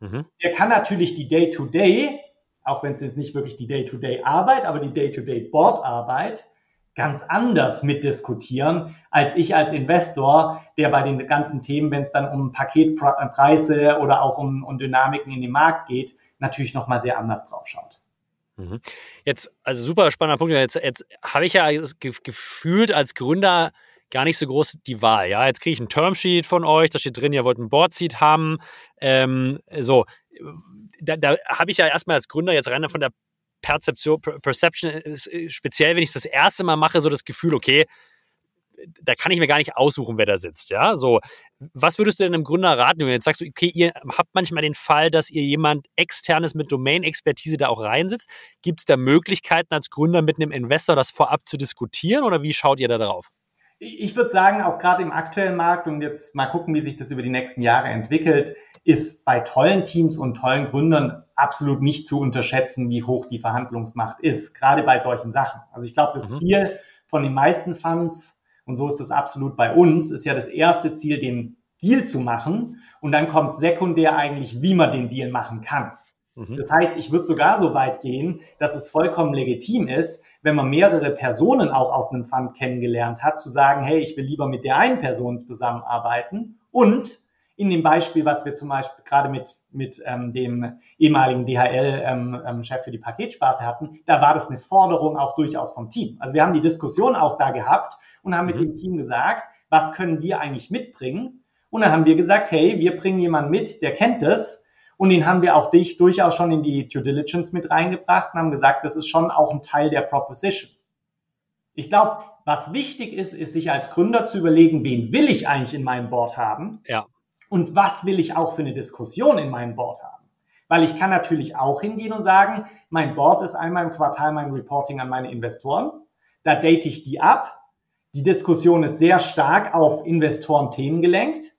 Mhm. Der kann natürlich die Day-to-Day, auch wenn es jetzt nicht wirklich die Day-to-Day-Arbeit, aber die Day-to-Day-Board-Arbeit, ganz anders mitdiskutieren, als ich als Investor, der bei den ganzen Themen, wenn es dann um Paketpreise oder auch um, um Dynamiken in den Markt geht, natürlich nochmal sehr anders drauf schaut. Mhm. Jetzt, also super spannender Punkt. Jetzt, jetzt habe ich ja gefühlt als Gründer gar nicht so groß die Wahl. Ja, jetzt kriege ich ein Termsheet von euch, da steht drin, ihr wollt ein Boardseat haben. Ähm, so, da, da habe ich ja erstmal als Gründer jetzt rein von der Perzeption, Perception, äh, speziell wenn ich das erste Mal mache, so das Gefühl, okay, da kann ich mir gar nicht aussuchen, wer da sitzt. Ja, so. Was würdest du denn einem Gründer raten? Wenn jetzt sagst du, okay, ihr habt manchmal den Fall, dass ihr jemand externes mit Domain-Expertise da auch reinsitzt. Gibt es da Möglichkeiten als Gründer mit einem Investor das vorab zu diskutieren oder wie schaut ihr da drauf? Ich würde sagen, auch gerade im aktuellen Markt und jetzt mal gucken, wie sich das über die nächsten Jahre entwickelt, ist bei tollen Teams und tollen Gründern absolut nicht zu unterschätzen, wie hoch die Verhandlungsmacht ist, gerade bei solchen Sachen. Also ich glaube, das mhm. Ziel von den meisten Funds, und so ist es absolut bei uns, ist ja das erste Ziel, den Deal zu machen. Und dann kommt sekundär eigentlich, wie man den Deal machen kann. Mhm. Das heißt, ich würde sogar so weit gehen, dass es vollkommen legitim ist, wenn man mehrere Personen auch aus einem Fund kennengelernt hat, zu sagen, hey, ich will lieber mit der einen Person zusammenarbeiten und in dem Beispiel, was wir zum Beispiel gerade mit, mit ähm, dem ehemaligen DHL-Chef ähm, ähm, für die Paketsparte hatten, da war das eine Forderung auch durchaus vom Team. Also wir haben die Diskussion auch da gehabt und haben mhm. mit dem Team gesagt, was können wir eigentlich mitbringen? Und dann haben wir gesagt, hey, wir bringen jemanden mit, der kennt das und den haben wir auch dich durchaus schon in die Due Diligence mit reingebracht und haben gesagt, das ist schon auch ein Teil der Proposition. Ich glaube, was wichtig ist, ist sich als Gründer zu überlegen, wen will ich eigentlich in meinem Board haben? Ja. Und was will ich auch für eine Diskussion in meinem Board haben? Weil ich kann natürlich auch hingehen und sagen, mein Board ist einmal im Quartal mein Reporting an meine Investoren. Da date ich die ab. Die Diskussion ist sehr stark auf Investoren-Themen gelenkt.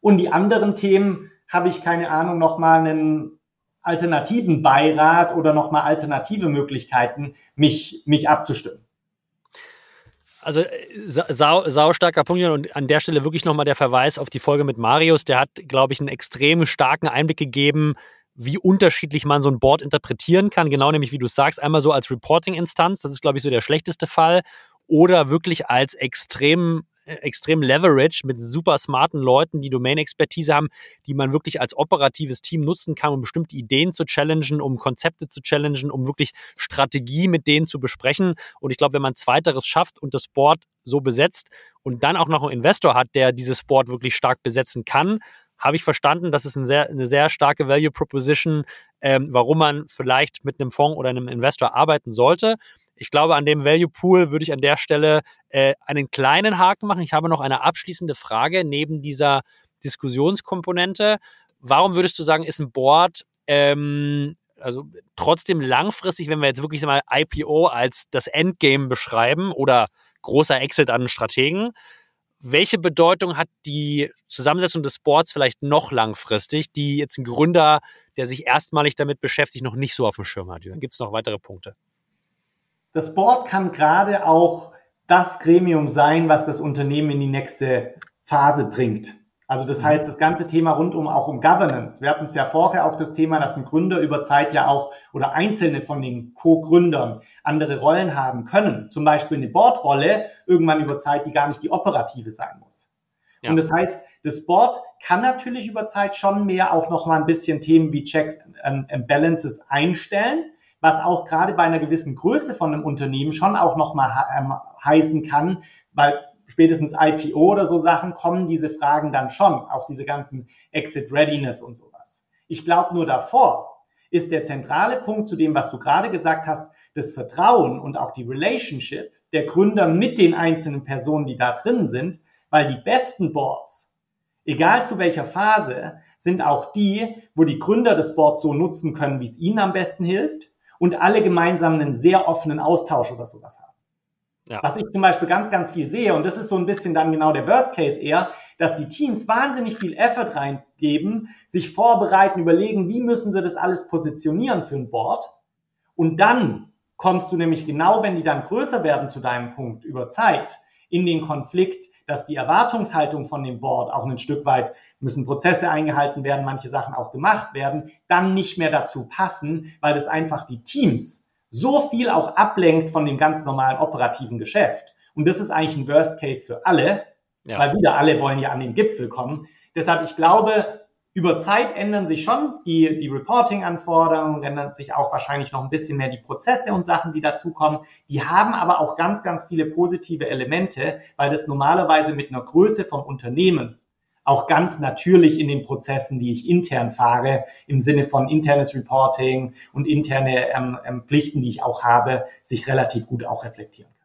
Und die anderen Themen habe ich keine Ahnung, nochmal einen alternativen Beirat oder nochmal alternative Möglichkeiten, mich, mich abzustimmen. Also äh, sau, sau starker Punkt und an der Stelle wirklich nochmal der Verweis auf die Folge mit Marius. Der hat, glaube ich, einen extrem starken Einblick gegeben, wie unterschiedlich man so ein Board interpretieren kann. Genau nämlich, wie du sagst, einmal so als Reporting-Instanz, das ist, glaube ich, so der schlechteste Fall, oder wirklich als extrem extrem Leverage mit super smarten Leuten, die Domain-Expertise haben, die man wirklich als operatives Team nutzen kann, um bestimmte Ideen zu challengen, um Konzepte zu challengen, um wirklich Strategie mit denen zu besprechen. Und ich glaube, wenn man zweiteres schafft und das Board so besetzt und dann auch noch einen Investor hat, der dieses Board wirklich stark besetzen kann, habe ich verstanden, das ist eine sehr, eine sehr starke Value Proposition, ähm, warum man vielleicht mit einem Fonds oder einem Investor arbeiten sollte. Ich glaube, an dem Value Pool würde ich an der Stelle äh, einen kleinen Haken machen. Ich habe noch eine abschließende Frage neben dieser Diskussionskomponente. Warum würdest du sagen, ist ein Board ähm, also trotzdem langfristig, wenn wir jetzt wirklich mal IPO als das Endgame beschreiben oder großer Exit an Strategen, welche Bedeutung hat die Zusammensetzung des Boards vielleicht noch langfristig, die jetzt ein Gründer, der sich erstmalig damit beschäftigt, noch nicht so auf dem Schirm hat? Dann gibt es noch weitere Punkte. Das Board kann gerade auch das Gremium sein, was das Unternehmen in die nächste Phase bringt. Also das mhm. heißt, das ganze Thema rund um auch um Governance. Wir hatten es ja vorher auch das Thema, dass ein Gründer über Zeit ja auch oder einzelne von den Co-Gründern andere Rollen haben können. Zum Beispiel eine Boardrolle irgendwann über Zeit, die gar nicht die operative sein muss. Ja. Und das heißt, das Board kann natürlich über Zeit schon mehr auch noch mal ein bisschen Themen wie Checks and Balances einstellen was auch gerade bei einer gewissen Größe von einem Unternehmen schon auch nochmal ähm, heißen kann, weil spätestens IPO oder so Sachen kommen diese Fragen dann schon, auch diese ganzen Exit Readiness und sowas. Ich glaube nur davor ist der zentrale Punkt zu dem, was du gerade gesagt hast, das Vertrauen und auch die Relationship der Gründer mit den einzelnen Personen, die da drin sind, weil die besten Boards, egal zu welcher Phase, sind auch die, wo die Gründer des Boards so nutzen können, wie es ihnen am besten hilft und alle gemeinsam einen sehr offenen Austausch oder sowas haben. Ja. Was ich zum Beispiel ganz, ganz viel sehe, und das ist so ein bisschen dann genau der Worst Case eher, dass die Teams wahnsinnig viel Effort reingeben, sich vorbereiten, überlegen, wie müssen sie das alles positionieren für ein Board. Und dann kommst du nämlich genau, wenn die dann größer werden zu deinem Punkt über Zeit, in den Konflikt, dass die Erwartungshaltung von dem Board auch ein Stück weit müssen Prozesse eingehalten werden, manche Sachen auch gemacht werden, dann nicht mehr dazu passen, weil das einfach die Teams so viel auch ablenkt von dem ganz normalen operativen Geschäft. Und das ist eigentlich ein Worst Case für alle, ja. weil wieder alle wollen ja an den Gipfel kommen. Deshalb, ich glaube, über Zeit ändern sich schon die, die Reporting-Anforderungen, ändern sich auch wahrscheinlich noch ein bisschen mehr die Prozesse und Sachen, die dazukommen. Die haben aber auch ganz, ganz viele positive Elemente, weil das normalerweise mit einer Größe vom Unternehmen auch ganz natürlich in den Prozessen, die ich intern fahre, im Sinne von internes Reporting und interne ähm, ähm, Pflichten, die ich auch habe, sich relativ gut auch reflektieren kann.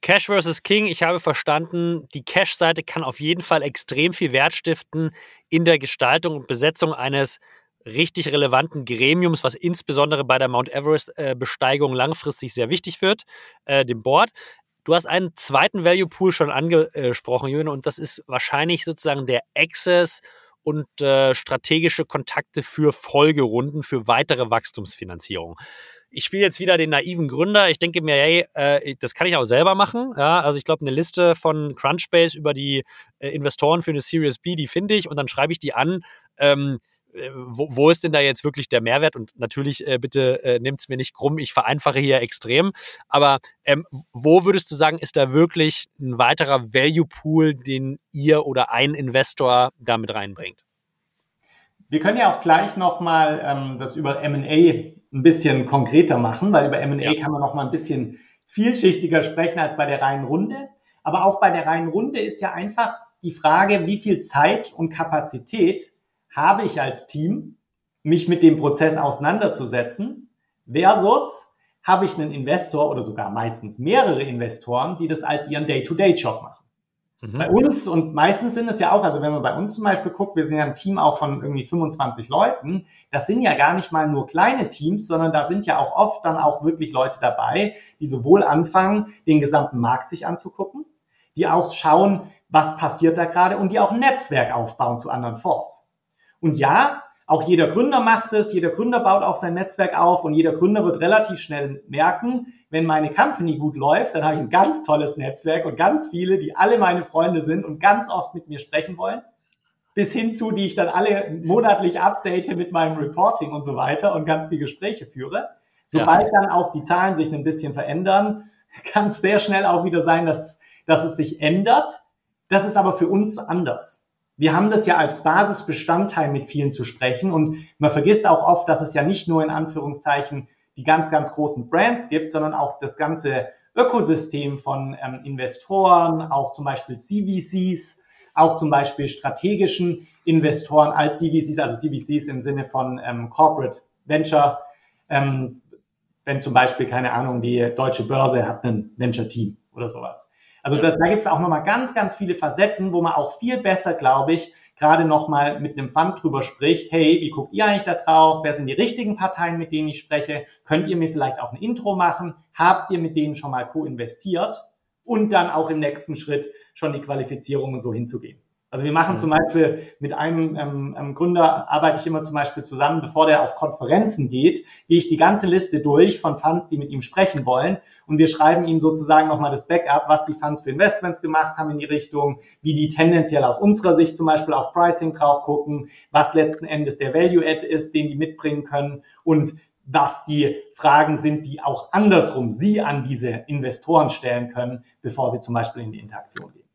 Cash versus King, ich habe verstanden, die Cash-Seite kann auf jeden Fall extrem viel Wert stiften in der Gestaltung und Besetzung eines richtig relevanten Gremiums, was insbesondere bei der Mount Everest-Besteigung äh, langfristig sehr wichtig wird, äh, dem Board. Du hast einen zweiten Value Pool schon angesprochen, Jürgen, und das ist wahrscheinlich sozusagen der Access und äh, strategische Kontakte für Folgerunden, für weitere Wachstumsfinanzierung. Ich spiele jetzt wieder den naiven Gründer. Ich denke mir, hey, äh, das kann ich auch selber machen. Ja, also ich glaube, eine Liste von Crunchbase über die äh, Investoren für eine Series B, die finde ich und dann schreibe ich die an. Ähm, äh, wo, wo ist denn da jetzt wirklich der Mehrwert? Und natürlich, äh, bitte äh, nimmt es mir nicht krumm, ich vereinfache hier extrem. Aber ähm, wo würdest du sagen, ist da wirklich ein weiterer Value Pool, den ihr oder ein Investor damit reinbringt? Wir können ja auch gleich nochmal ähm, das über M&A ein bisschen konkreter machen, weil über M&A ja. kann man nochmal ein bisschen vielschichtiger sprechen als bei der reinen Runde. Aber auch bei der reinen Runde ist ja einfach die Frage, wie viel Zeit und Kapazität habe ich als Team, mich mit dem Prozess auseinanderzusetzen, versus habe ich einen Investor oder sogar meistens mehrere Investoren, die das als ihren Day-to-Day-Job machen. Mhm. Bei uns und meistens sind es ja auch, also wenn man bei uns zum Beispiel guckt, wir sind ja ein Team auch von irgendwie 25 Leuten, das sind ja gar nicht mal nur kleine Teams, sondern da sind ja auch oft dann auch wirklich Leute dabei, die sowohl anfangen, den gesamten Markt sich anzugucken, die auch schauen, was passiert da gerade und die auch ein Netzwerk aufbauen zu anderen Fonds. Und ja, auch jeder Gründer macht es, jeder Gründer baut auch sein Netzwerk auf und jeder Gründer wird relativ schnell merken, wenn meine Company gut läuft, dann habe ich ein ganz tolles Netzwerk und ganz viele, die alle meine Freunde sind und ganz oft mit mir sprechen wollen. Bis hin zu, die ich dann alle monatlich update mit meinem Reporting und so weiter und ganz viele Gespräche führe. Sobald ja. dann auch die Zahlen sich ein bisschen verändern, kann es sehr schnell auch wieder sein, dass, dass es sich ändert. Das ist aber für uns anders wir haben das ja als Basisbestandteil mit vielen zu sprechen und man vergisst auch oft, dass es ja nicht nur in Anführungszeichen die ganz, ganz großen Brands gibt, sondern auch das ganze Ökosystem von ähm, Investoren, auch zum Beispiel CVCs, auch zum Beispiel strategischen Investoren als CVCs, also CVCs im Sinne von ähm, Corporate Venture. Ähm, wenn zum Beispiel, keine Ahnung, die deutsche Börse hat ein Venture-Team oder sowas. Also da, da gibt es auch nochmal ganz, ganz viele Facetten, wo man auch viel besser, glaube ich, gerade nochmal mit einem Fund drüber spricht, hey, wie guckt ihr eigentlich da drauf? Wer sind die richtigen Parteien, mit denen ich spreche? Könnt ihr mir vielleicht auch ein Intro machen? Habt ihr mit denen schon mal co-investiert? Und dann auch im nächsten Schritt schon die Qualifizierung und so hinzugehen. Also wir machen zum Beispiel mit einem ähm, ähm, Gründer, arbeite ich immer zum Beispiel zusammen, bevor der auf Konferenzen geht, gehe ich die ganze Liste durch von Funds, die mit ihm sprechen wollen und wir schreiben ihm sozusagen nochmal das Backup, was die Funds für Investments gemacht haben in die Richtung, wie die tendenziell aus unserer Sicht zum Beispiel auf Pricing drauf gucken, was letzten Endes der Value-Add ist, den die mitbringen können und was die Fragen sind, die auch andersrum Sie an diese Investoren stellen können, bevor Sie zum Beispiel in die Interaktion gehen.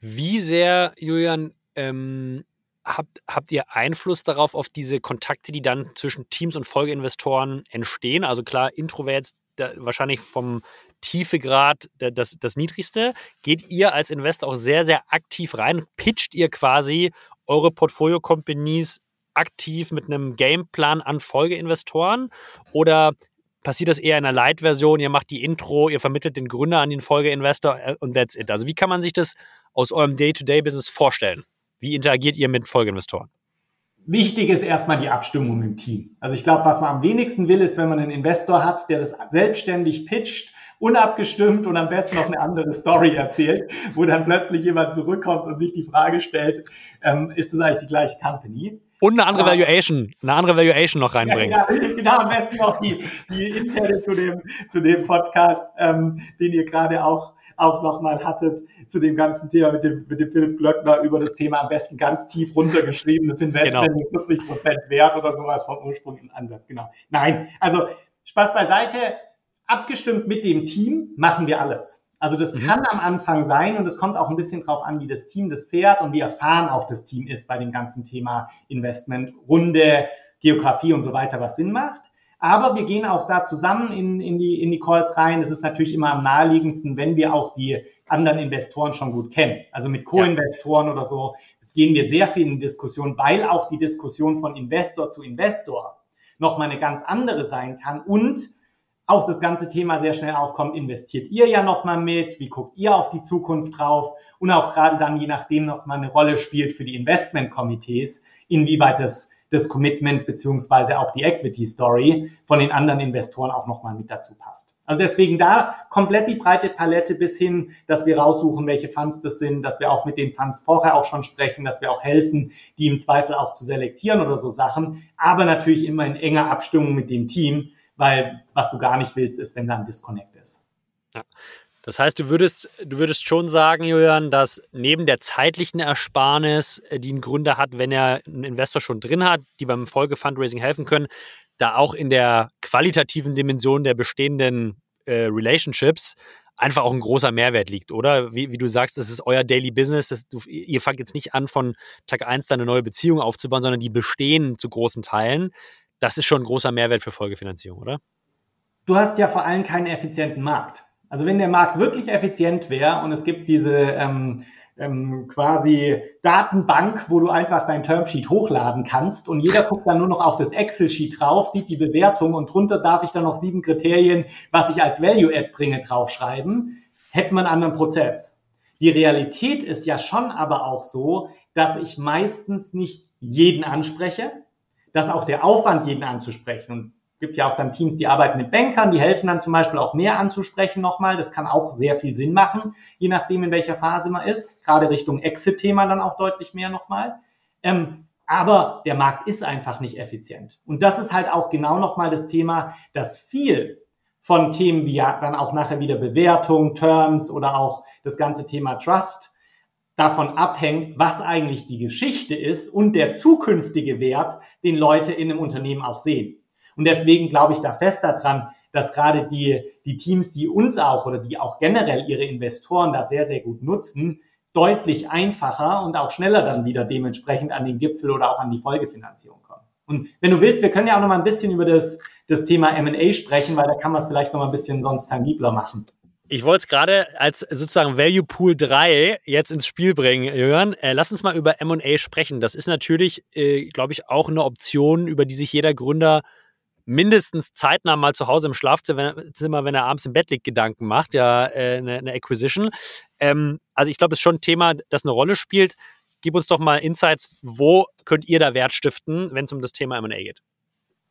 Wie sehr, Julian, ähm, habt, habt ihr Einfluss darauf, auf diese Kontakte, die dann zwischen Teams und Folgeinvestoren entstehen? Also klar, Intro wäre jetzt da, wahrscheinlich vom Tiefegrad das, das niedrigste. Geht ihr als Investor auch sehr, sehr aktiv rein? Pitcht ihr quasi eure Portfolio-Companies aktiv mit einem Gameplan an Folgeinvestoren? Oder passiert das eher in einer Light-Version? Ihr macht die Intro, ihr vermittelt den Gründer an den Folgeinvestor äh, und that's it. Also wie kann man sich das aus eurem Day-to-Day-Business vorstellen? Wie interagiert ihr mit Folgeinvestoren? wichtig ist erstmal die Abstimmung im Team. Also ich glaube, was man am wenigsten will, ist, wenn man einen Investor hat, der das selbstständig pitcht, unabgestimmt und am besten noch eine andere Story erzählt, wo dann plötzlich jemand zurückkommt und sich die Frage stellt, ähm, ist das eigentlich die gleiche Company? Und eine andere Valuation, eine andere Valuation noch reinbringen. Ja, genau, genau, am besten noch die, die interne zu dem, zu dem Podcast, ähm, den ihr gerade auch, auch nochmal hattet, zu dem ganzen Thema mit dem, mit dem Philipp Glöckner über das Thema am besten ganz tief runtergeschrieben, das Investment genau. 40 Prozent wert oder sowas vom ursprünglichen Ansatz, genau. Nein, also Spaß beiseite, abgestimmt mit dem Team machen wir alles. Also das mhm. kann am Anfang sein und es kommt auch ein bisschen drauf an, wie das Team das fährt und wie erfahren auch das Team ist bei dem ganzen Thema Investment, Runde, Geografie und so weiter, was Sinn macht. Aber wir gehen auch da zusammen in, in, die, in die Calls rein. Es ist natürlich immer am naheliegendsten, wenn wir auch die anderen Investoren schon gut kennen. Also mit Co-Investoren ja. oder so. Das gehen wir sehr viel in Diskussion, weil auch die Diskussion von Investor zu Investor nochmal eine ganz andere sein kann und auch das ganze Thema sehr schnell aufkommt, investiert ihr ja nochmal mit, wie guckt ihr auf die Zukunft drauf? Und auch gerade dann je nachdem nochmal eine Rolle spielt für die Investmentkomitees, inwieweit das, das Commitment beziehungsweise auch die Equity Story von den anderen Investoren auch nochmal mit dazu passt. Also deswegen da komplett die breite Palette bis hin, dass wir raussuchen, welche Funds das sind, dass wir auch mit den Funds vorher auch schon sprechen, dass wir auch helfen, die im Zweifel auch zu selektieren oder so Sachen, aber natürlich immer in enger Abstimmung mit dem Team, weil was du gar nicht willst, ist, wenn da ein Disconnect ist. Ja. Das heißt, du würdest, du würdest schon sagen, Julian, dass neben der zeitlichen Ersparnis, äh, die ein Gründer hat, wenn er einen Investor schon drin hat, die beim Folge-Fundraising helfen können, da auch in der qualitativen Dimension der bestehenden äh, Relationships einfach auch ein großer Mehrwert liegt, oder? Wie, wie du sagst, das ist euer Daily Business. Das, du, ihr fangt jetzt nicht an, von Tag 1 da eine neue Beziehung aufzubauen, sondern die bestehen zu großen Teilen das ist schon ein großer Mehrwert für Folgefinanzierung, oder? Du hast ja vor allem keinen effizienten Markt. Also wenn der Markt wirklich effizient wäre und es gibt diese ähm, ähm, quasi Datenbank, wo du einfach dein Termsheet hochladen kannst und jeder guckt dann nur noch auf das Excel-Sheet drauf, sieht die Bewertung und drunter darf ich dann noch sieben Kriterien, was ich als Value-Add bringe, draufschreiben, hätten wir einen anderen Prozess. Die Realität ist ja schon aber auch so, dass ich meistens nicht jeden anspreche, dass auch der Aufwand, jeden anzusprechen und gibt ja auch dann Teams, die arbeiten mit Bankern, die helfen dann zum Beispiel auch mehr anzusprechen nochmal. Das kann auch sehr viel Sinn machen, je nachdem, in welcher Phase man ist. Gerade Richtung Exit-Thema dann auch deutlich mehr nochmal. Ähm, aber der Markt ist einfach nicht effizient. Und das ist halt auch genau nochmal das Thema, dass viel von Themen wie ja dann auch nachher wieder Bewertung, Terms oder auch das ganze Thema Trust davon abhängt, was eigentlich die Geschichte ist und der zukünftige Wert, den Leute in einem Unternehmen auch sehen. Und deswegen glaube ich da fest daran, dass gerade die, die Teams, die uns auch oder die auch generell ihre Investoren da sehr, sehr gut nutzen, deutlich einfacher und auch schneller dann wieder dementsprechend an den Gipfel oder auch an die Folgefinanzierung kommen. Und wenn du willst, wir können ja auch noch mal ein bisschen über das, das Thema M&A sprechen, weil da kann man es vielleicht noch mal ein bisschen sonst tangibler machen. Ich wollte es gerade als sozusagen Value Pool 3 jetzt ins Spiel bringen, Jörn. Äh, lass uns mal über M&A sprechen. Das ist natürlich, äh, glaube ich, auch eine Option, über die sich jeder Gründer mindestens zeitnah mal zu Hause im Schlafzimmer, wenn er abends im Bett liegt, Gedanken macht, ja, äh, eine, Acquisition. Ähm, also ich glaube, es ist schon ein Thema, das eine Rolle spielt. Gib uns doch mal Insights, wo könnt ihr da Wert stiften, wenn es um das Thema M&A geht?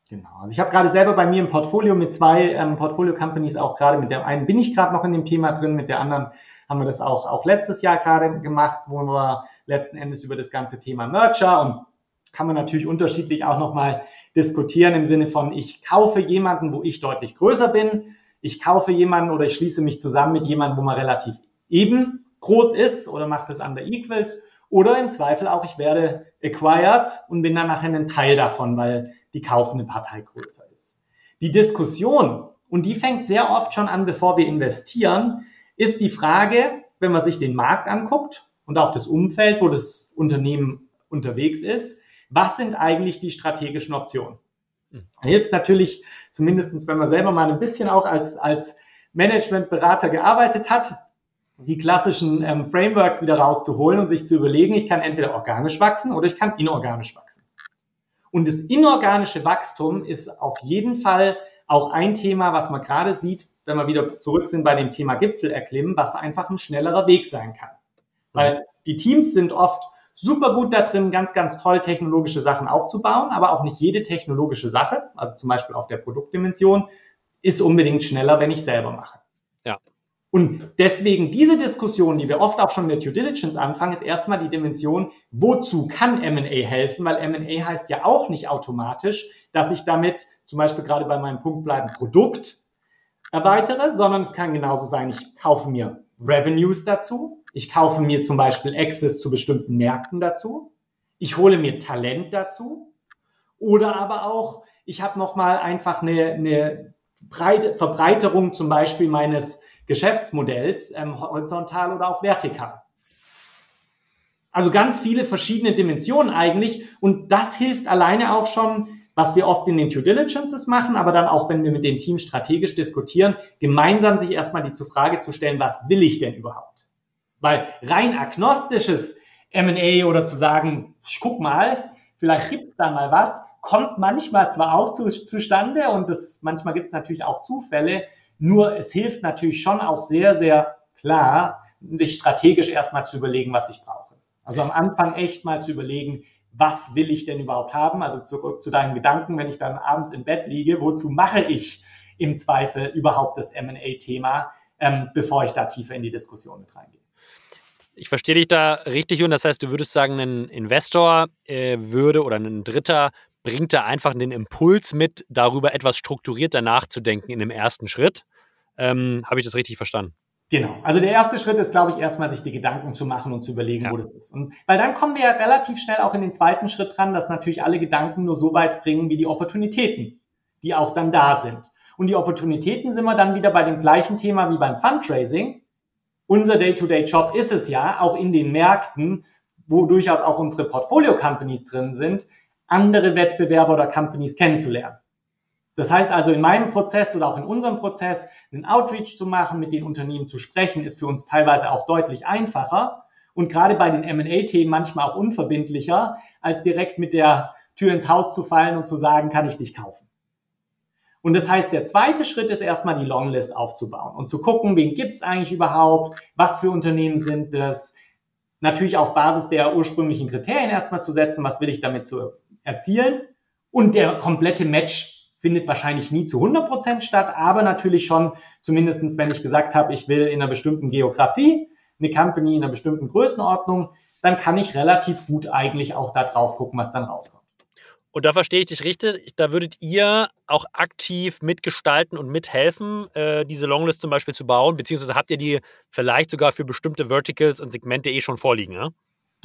Genau. Also ich habe gerade selber bei mir im Portfolio mit zwei ähm, Portfolio-Companies auch gerade mit der einen bin ich gerade noch in dem Thema drin, mit der anderen haben wir das auch, auch letztes Jahr gerade gemacht, wo wir letzten Endes über das ganze Thema Merger und kann man natürlich unterschiedlich auch nochmal diskutieren im Sinne von, ich kaufe jemanden, wo ich deutlich größer bin, ich kaufe jemanden oder ich schließe mich zusammen mit jemandem, wo man relativ eben groß ist oder macht es under equals oder im Zweifel auch, ich werde acquired und bin dann nachher ein Teil davon, weil die kaufende Partei größer ist. Die Diskussion, und die fängt sehr oft schon an, bevor wir investieren, ist die Frage, wenn man sich den Markt anguckt und auch das Umfeld, wo das Unternehmen unterwegs ist, was sind eigentlich die strategischen Optionen? Da hilft es natürlich, zumindestens, wenn man selber mal ein bisschen auch als, als Managementberater gearbeitet hat, die klassischen ähm, Frameworks wieder rauszuholen und sich zu überlegen, ich kann entweder organisch wachsen oder ich kann inorganisch wachsen. Und das inorganische Wachstum ist auf jeden Fall auch ein Thema, was man gerade sieht, wenn wir wieder zurück sind bei dem Thema Gipfel erklimmen, was einfach ein schnellerer Weg sein kann. Weil die Teams sind oft super gut da drin, ganz, ganz toll technologische Sachen aufzubauen, aber auch nicht jede technologische Sache, also zum Beispiel auf der Produktdimension, ist unbedingt schneller, wenn ich selber mache. Ja. Und deswegen diese Diskussion, die wir oft auch schon der Due Diligence anfangen, ist erstmal die Dimension, wozu kann M&A helfen? Weil M&A heißt ja auch nicht automatisch, dass ich damit zum Beispiel gerade bei meinem Punkt bleiben Produkt erweitere, sondern es kann genauso sein, ich kaufe mir Revenues dazu, ich kaufe mir zum Beispiel Access zu bestimmten Märkten dazu, ich hole mir Talent dazu. Oder aber auch, ich habe nochmal einfach eine, eine breite Verbreiterung zum Beispiel meines Geschäftsmodells, ähm, horizontal oder auch vertikal. Also ganz viele verschiedene Dimensionen eigentlich. Und das hilft alleine auch schon, was wir oft in den Due Diligences machen, aber dann auch, wenn wir mit dem Team strategisch diskutieren, gemeinsam sich erstmal die Frage zu stellen, was will ich denn überhaupt? Weil rein agnostisches M&A oder zu sagen, ich guck mal, vielleicht gibt es da mal was, kommt manchmal zwar auch zu, zustande und das, manchmal gibt es natürlich auch Zufälle, nur es hilft natürlich schon auch sehr, sehr klar, sich strategisch erstmal zu überlegen, was ich brauche. Also am Anfang echt mal zu überlegen, was will ich denn überhaupt haben? Also zurück zu deinen Gedanken, wenn ich dann abends im Bett liege, wozu mache ich im Zweifel überhaupt das M&A-Thema, ähm, bevor ich da tiefer in die Diskussion mit reingehe? Ich verstehe dich da richtig und das heißt, du würdest sagen, ein Investor äh, würde oder ein Dritter bringt da einfach den Impuls mit, darüber etwas strukturierter nachzudenken in dem ersten Schritt. Ähm, Habe ich das richtig verstanden? Genau. Also der erste Schritt ist, glaube ich, erstmal sich die Gedanken zu machen und zu überlegen, ja. wo das ist. Und weil dann kommen wir ja relativ schnell auch in den zweiten Schritt dran, dass natürlich alle Gedanken nur so weit bringen wie die Opportunitäten, die auch dann da sind. Und die Opportunitäten sind wir dann wieder bei dem gleichen Thema wie beim Fundraising. Unser Day-to-Day-Job ist es ja, auch in den Märkten, wo durchaus auch unsere Portfolio-Companies drin sind, andere Wettbewerber oder Companies kennenzulernen. Das heißt also, in meinem Prozess oder auch in unserem Prozess einen Outreach zu machen, mit den Unternehmen zu sprechen, ist für uns teilweise auch deutlich einfacher und gerade bei den M&A-Themen manchmal auch unverbindlicher, als direkt mit der Tür ins Haus zu fallen und zu sagen, kann ich dich kaufen. Und das heißt, der zweite Schritt ist erstmal die Longlist aufzubauen und zu gucken, wen gibt's eigentlich überhaupt, was für Unternehmen sind das, natürlich auf Basis der ursprünglichen Kriterien erstmal zu setzen, was will ich damit zu erzielen. Und der komplette Match findet wahrscheinlich nie zu 100 Prozent statt, aber natürlich schon, zumindestens wenn ich gesagt habe, ich will in einer bestimmten Geografie eine Company in einer bestimmten Größenordnung, dann kann ich relativ gut eigentlich auch da drauf gucken, was dann rauskommt. Und da verstehe ich dich richtig, da würdet ihr auch aktiv mitgestalten und mithelfen, äh, diese Longlist zum Beispiel zu bauen, beziehungsweise habt ihr die vielleicht sogar für bestimmte Verticals und Segmente eh schon vorliegen, ja?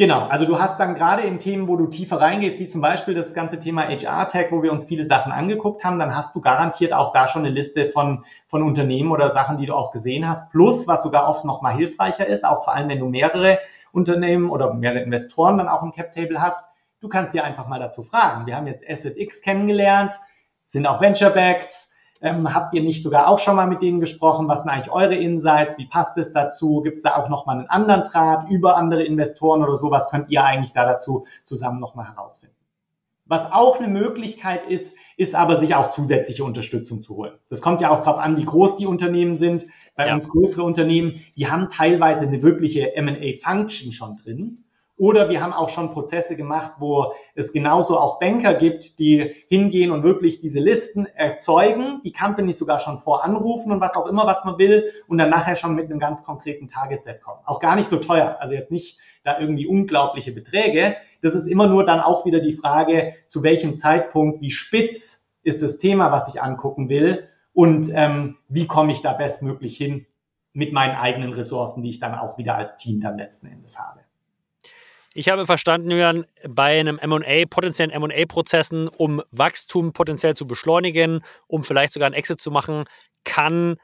Genau, also du hast dann gerade in Themen, wo du tiefer reingehst, wie zum Beispiel das ganze Thema HR-Tech, wo wir uns viele Sachen angeguckt haben, dann hast du garantiert auch da schon eine Liste von, von Unternehmen oder Sachen, die du auch gesehen hast. Plus, was sogar oft noch mal hilfreicher ist, auch vor allem, wenn du mehrere Unternehmen oder mehrere Investoren dann auch im Cap-Table hast, du kannst dir einfach mal dazu fragen. Wir haben jetzt Asset X kennengelernt, sind auch Venture-Backed, ähm, habt ihr nicht sogar auch schon mal mit denen gesprochen? Was sind eigentlich eure Insights? Wie passt es dazu? Gibt es da auch noch mal einen anderen Draht über andere Investoren oder so? Was könnt ihr eigentlich da dazu zusammen noch mal herausfinden? Was auch eine Möglichkeit ist, ist aber sich auch zusätzliche Unterstützung zu holen. Das kommt ja auch darauf an, wie groß die Unternehmen sind. Bei ja. uns größere Unternehmen, die haben teilweise eine wirkliche M&A-Function schon drin. Oder wir haben auch schon Prozesse gemacht, wo es genauso auch Banker gibt, die hingehen und wirklich diese Listen erzeugen, die Companies sogar schon voranrufen und was auch immer, was man will und dann nachher schon mit einem ganz konkreten Target-Set kommen. Auch gar nicht so teuer, also jetzt nicht da irgendwie unglaubliche Beträge. Das ist immer nur dann auch wieder die Frage, zu welchem Zeitpunkt, wie spitz ist das Thema, was ich angucken will und ähm, wie komme ich da bestmöglich hin mit meinen eigenen Ressourcen, die ich dann auch wieder als Team dann letzten Endes habe. Ich habe verstanden, Jörn, bei einem M&A, potenziellen M&A-Prozessen, um Wachstum potenziell zu beschleunigen, um vielleicht sogar ein Exit zu machen, kann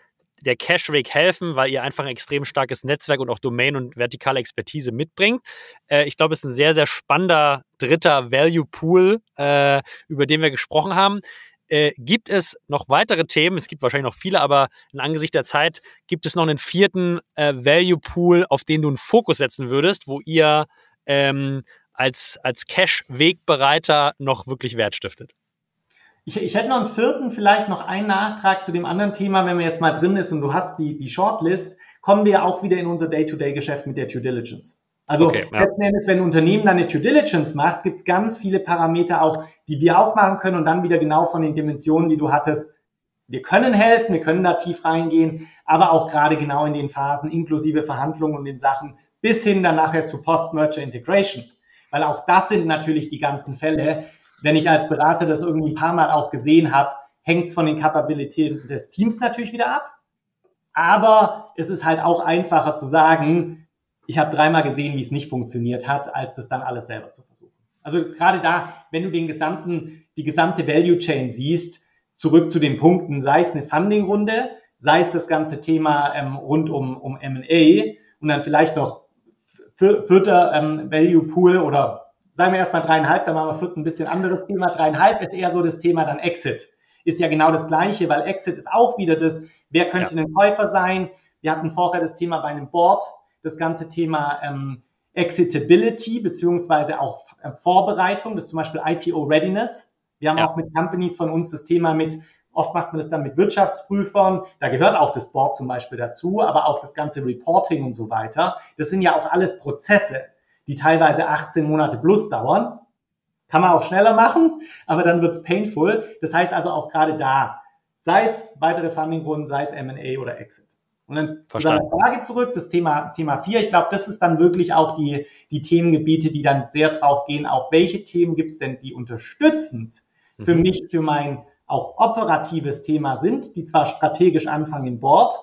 der Cashweg helfen, weil ihr einfach ein extrem starkes Netzwerk und auch Domain und vertikale Expertise mitbringt. Äh, ich glaube, es ist ein sehr, sehr spannender dritter Value Pool, äh, über den wir gesprochen haben. Äh, gibt es noch weitere Themen? Es gibt wahrscheinlich noch viele, aber in Angesicht der Zeit gibt es noch einen vierten äh, Value Pool, auf den du einen Fokus setzen würdest, wo ihr ähm, als, als Cash-Wegbereiter noch wirklich Wert stiftet. Ich, ich hätte noch einen vierten, vielleicht noch einen Nachtrag zu dem anderen Thema, wenn man jetzt mal drin ist und du hast die, die Shortlist, kommen wir auch wieder in unser Day-to-Day-Geschäft mit der Due Diligence. Also okay, ja. letzten Endes, wenn ein Unternehmen dann eine Due Diligence macht, gibt es ganz viele Parameter auch, die wir auch machen können und dann wieder genau von den Dimensionen, die du hattest. Wir können helfen, wir können da tief reingehen, aber auch gerade genau in den Phasen inklusive Verhandlungen und den Sachen bis hin dann nachher zu Post-Merger Integration. Weil auch das sind natürlich die ganzen Fälle. Wenn ich als Berater das irgendwie ein paar Mal auch gesehen habe, hängt es von den Kapabilitäten des Teams natürlich wieder ab. Aber es ist halt auch einfacher zu sagen, ich habe dreimal gesehen, wie es nicht funktioniert hat, als das dann alles selber zu versuchen. Also gerade da, wenn du den gesamten, die gesamte Value Chain siehst, zurück zu den Punkten, sei es eine Funding-Runde, sei es das ganze Thema ähm, rund um, um M&A und dann vielleicht noch vierter ähm, Value Pool oder sagen wir erstmal dreieinhalb, dann machen wir vierten ein bisschen anderes Thema. Dreieinhalb ist eher so das Thema dann Exit. Ist ja genau das Gleiche, weil Exit ist auch wieder das, wer könnte ja. ein Käufer sein? Wir hatten vorher das Thema bei einem Board, das ganze Thema ähm, Exitability beziehungsweise auch äh, Vorbereitung, das ist zum Beispiel IPO Readiness. Wir haben ja. auch mit Companies von uns das Thema mit, oft macht man das dann mit Wirtschaftsprüfern, da gehört auch das Board zum Beispiel dazu, aber auch das ganze Reporting und so weiter. Das sind ja auch alles Prozesse, die teilweise 18 Monate plus dauern. Kann man auch schneller machen, aber dann wird's painful. Das heißt also auch gerade da, sei es weitere Fundingrunden, sei es M&A oder Exit. Und dann Verstanden. zu Frage zurück, das Thema, Thema 4, ich glaube, das ist dann wirklich auch die, die Themengebiete, die dann sehr drauf gehen, auf welche Themen gibt's denn, die unterstützend für mhm. mich, für mein auch operatives Thema sind, die zwar strategisch anfangen im Board,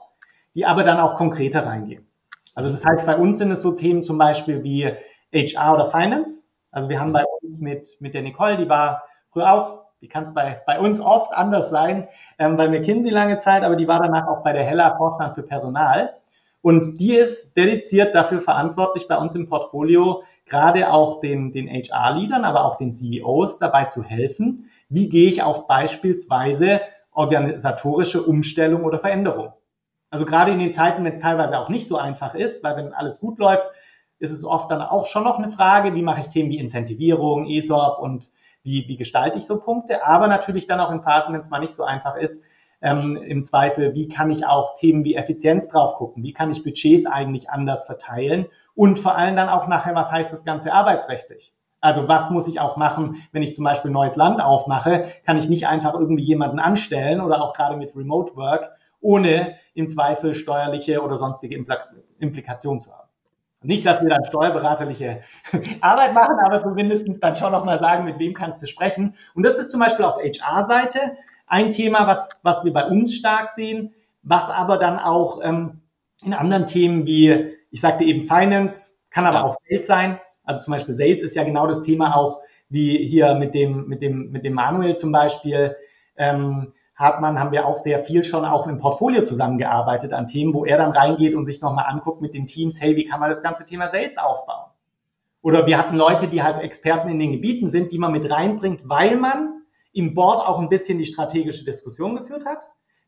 die aber dann auch konkreter reingehen. Also das heißt, bei uns sind es so Themen zum Beispiel wie HR oder Finance. Also wir haben bei uns mit, mit der Nicole, die war früher auch die kann es bei, bei uns oft anders sein, ähm, bei McKinsey lange Zeit, aber die war danach auch bei der Hella Vorstand für Personal. Und die ist dediziert dafür verantwortlich, bei uns im Portfolio gerade auch den, den HR-Leadern, aber auch den CEOs dabei zu helfen, wie gehe ich auf beispielsweise organisatorische Umstellung oder Veränderung. Also gerade in den Zeiten, wenn es teilweise auch nicht so einfach ist, weil wenn alles gut läuft, ist es oft dann auch schon noch eine Frage, wie mache ich Themen wie Incentivierung, ESOP und wie, wie gestalte ich so Punkte, aber natürlich dann auch in Phasen, wenn es mal nicht so einfach ist, ähm, im Zweifel, wie kann ich auch Themen wie Effizienz drauf gucken, wie kann ich Budgets eigentlich anders verteilen und vor allem dann auch nachher, was heißt das Ganze arbeitsrechtlich? Also was muss ich auch machen, wenn ich zum Beispiel ein neues Land aufmache? Kann ich nicht einfach irgendwie jemanden anstellen oder auch gerade mit Remote Work, ohne im Zweifel steuerliche oder sonstige Implikationen zu haben. Nicht, dass wir dann steuerberaterliche Arbeit machen, aber zumindest dann schon nochmal sagen, mit wem kannst du sprechen. Und das ist zum Beispiel auf HR-Seite ein Thema, was, was wir bei uns stark sehen, was aber dann auch ähm, in anderen Themen wie, ich sagte eben Finance, kann aber ja. auch Sales sein. Also zum Beispiel Sales ist ja genau das Thema auch wie hier mit dem, mit dem, mit dem Manuel zum Beispiel. Ähm, Hartmann haben wir auch sehr viel schon auch im Portfolio zusammengearbeitet an Themen, wo er dann reingeht und sich nochmal anguckt mit den Teams, hey, wie kann man das ganze Thema Sales aufbauen? Oder wir hatten Leute, die halt Experten in den Gebieten sind, die man mit reinbringt, weil man im Board auch ein bisschen die strategische Diskussion geführt hat,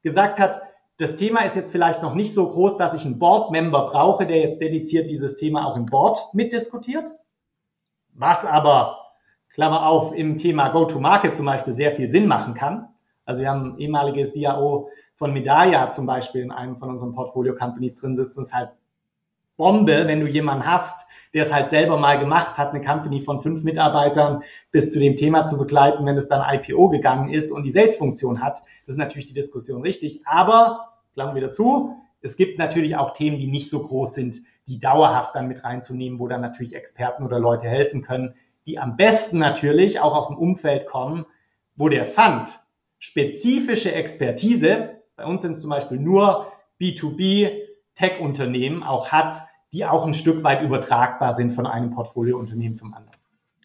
gesagt hat, das Thema ist jetzt vielleicht noch nicht so groß, dass ich einen Board-Member brauche, der jetzt dediziert dieses Thema auch im Board mitdiskutiert. Was aber, Klammer auf, im Thema Go-to-Market zum Beispiel sehr viel Sinn machen kann, also wir haben ehemalige CIO von Medaya zum Beispiel in einem von unseren Portfolio-Companies drin sitzen. Das ist halt Bombe, wenn du jemanden hast, der es halt selber mal gemacht hat, eine Company von fünf Mitarbeitern bis zu dem Thema zu begleiten, wenn es dann IPO gegangen ist und die Sales-Funktion hat. Das ist natürlich die Diskussion richtig. Aber, Klammer wieder zu, es gibt natürlich auch Themen, die nicht so groß sind, die dauerhaft dann mit reinzunehmen, wo dann natürlich Experten oder Leute helfen können, die am besten natürlich auch aus dem Umfeld kommen, wo der Fund spezifische Expertise, bei uns sind es zum Beispiel nur B2B Tech-Unternehmen auch hat, die auch ein Stück weit übertragbar sind von einem Portfoliounternehmen zum anderen.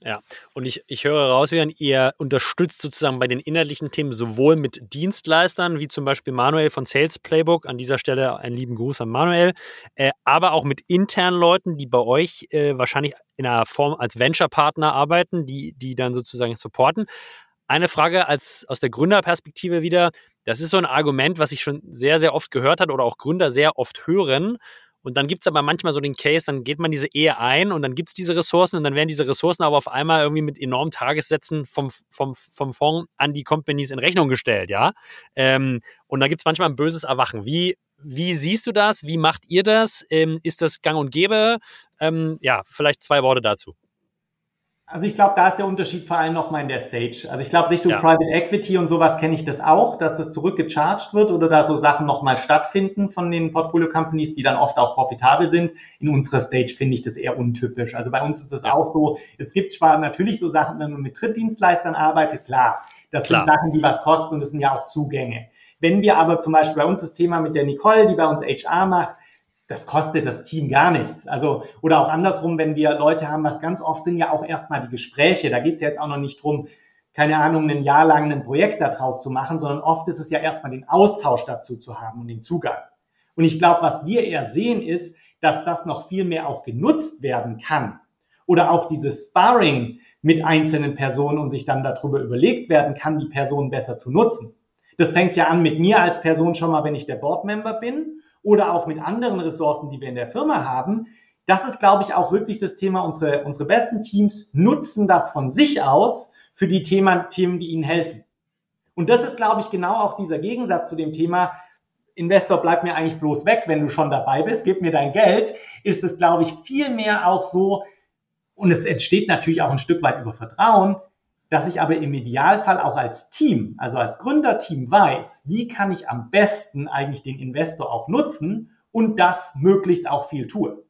Ja, und ich, ich höre raus, Jan, ihr unterstützt sozusagen bei den inhaltlichen Themen sowohl mit Dienstleistern, wie zum Beispiel Manuel von Sales Playbook, an dieser Stelle einen lieben Gruß an Manuel, äh, aber auch mit internen Leuten, die bei euch äh, wahrscheinlich in einer Form als Venture-Partner arbeiten, die, die dann sozusagen supporten. Eine Frage als, aus der Gründerperspektive wieder. Das ist so ein Argument, was ich schon sehr, sehr oft gehört habe oder auch Gründer sehr oft hören. Und dann gibt es aber manchmal so den Case, dann geht man diese Ehe ein und dann gibt es diese Ressourcen und dann werden diese Ressourcen aber auf einmal irgendwie mit enormen Tagessätzen vom, vom, vom Fonds an die Companies in Rechnung gestellt, ja. Ähm, und da gibt es manchmal ein böses Erwachen. Wie, wie siehst du das? Wie macht ihr das? Ähm, ist das gang und gäbe? Ähm, ja, vielleicht zwei Worte dazu. Also ich glaube, da ist der Unterschied vor allem nochmal in der Stage. Also ich glaube, Richtung ja. Private Equity und sowas kenne ich das auch, dass das zurückgecharged wird oder da so Sachen nochmal stattfinden von den Portfolio Companies, die dann oft auch profitabel sind. In unserer Stage finde ich das eher untypisch. Also bei uns ist es ja. auch so, es gibt zwar natürlich so Sachen, wenn man mit Drittdienstleistern arbeitet, klar, das klar. sind Sachen, die was kosten und das sind ja auch Zugänge. Wenn wir aber zum Beispiel bei uns das Thema mit der Nicole, die bei uns HR macht, das kostet das Team gar nichts. Also, oder auch andersrum, wenn wir Leute haben, was ganz oft sind ja auch erstmal die Gespräche. Da geht es ja jetzt auch noch nicht drum, keine Ahnung, ein Jahr lang ein Projekt daraus zu machen, sondern oft ist es ja erstmal den Austausch dazu zu haben und den Zugang. Und ich glaube, was wir eher sehen, ist, dass das noch viel mehr auch genutzt werden kann. Oder auch dieses Sparring mit einzelnen Personen und sich dann darüber überlegt werden kann, die Personen besser zu nutzen. Das fängt ja an mit mir als Person schon mal, wenn ich der Boardmember bin oder auch mit anderen Ressourcen, die wir in der Firma haben. Das ist, glaube ich, auch wirklich das Thema. Unsere, unsere besten Teams nutzen das von sich aus für die Thema, Themen, die ihnen helfen. Und das ist, glaube ich, genau auch dieser Gegensatz zu dem Thema, Investor, bleib mir eigentlich bloß weg, wenn du schon dabei bist, gib mir dein Geld, ist es, glaube ich, viel mehr auch so, und es entsteht natürlich auch ein Stück weit über Vertrauen, dass ich aber im Idealfall auch als Team, also als Gründerteam weiß, wie kann ich am besten eigentlich den Investor auch nutzen und das möglichst auch viel tue.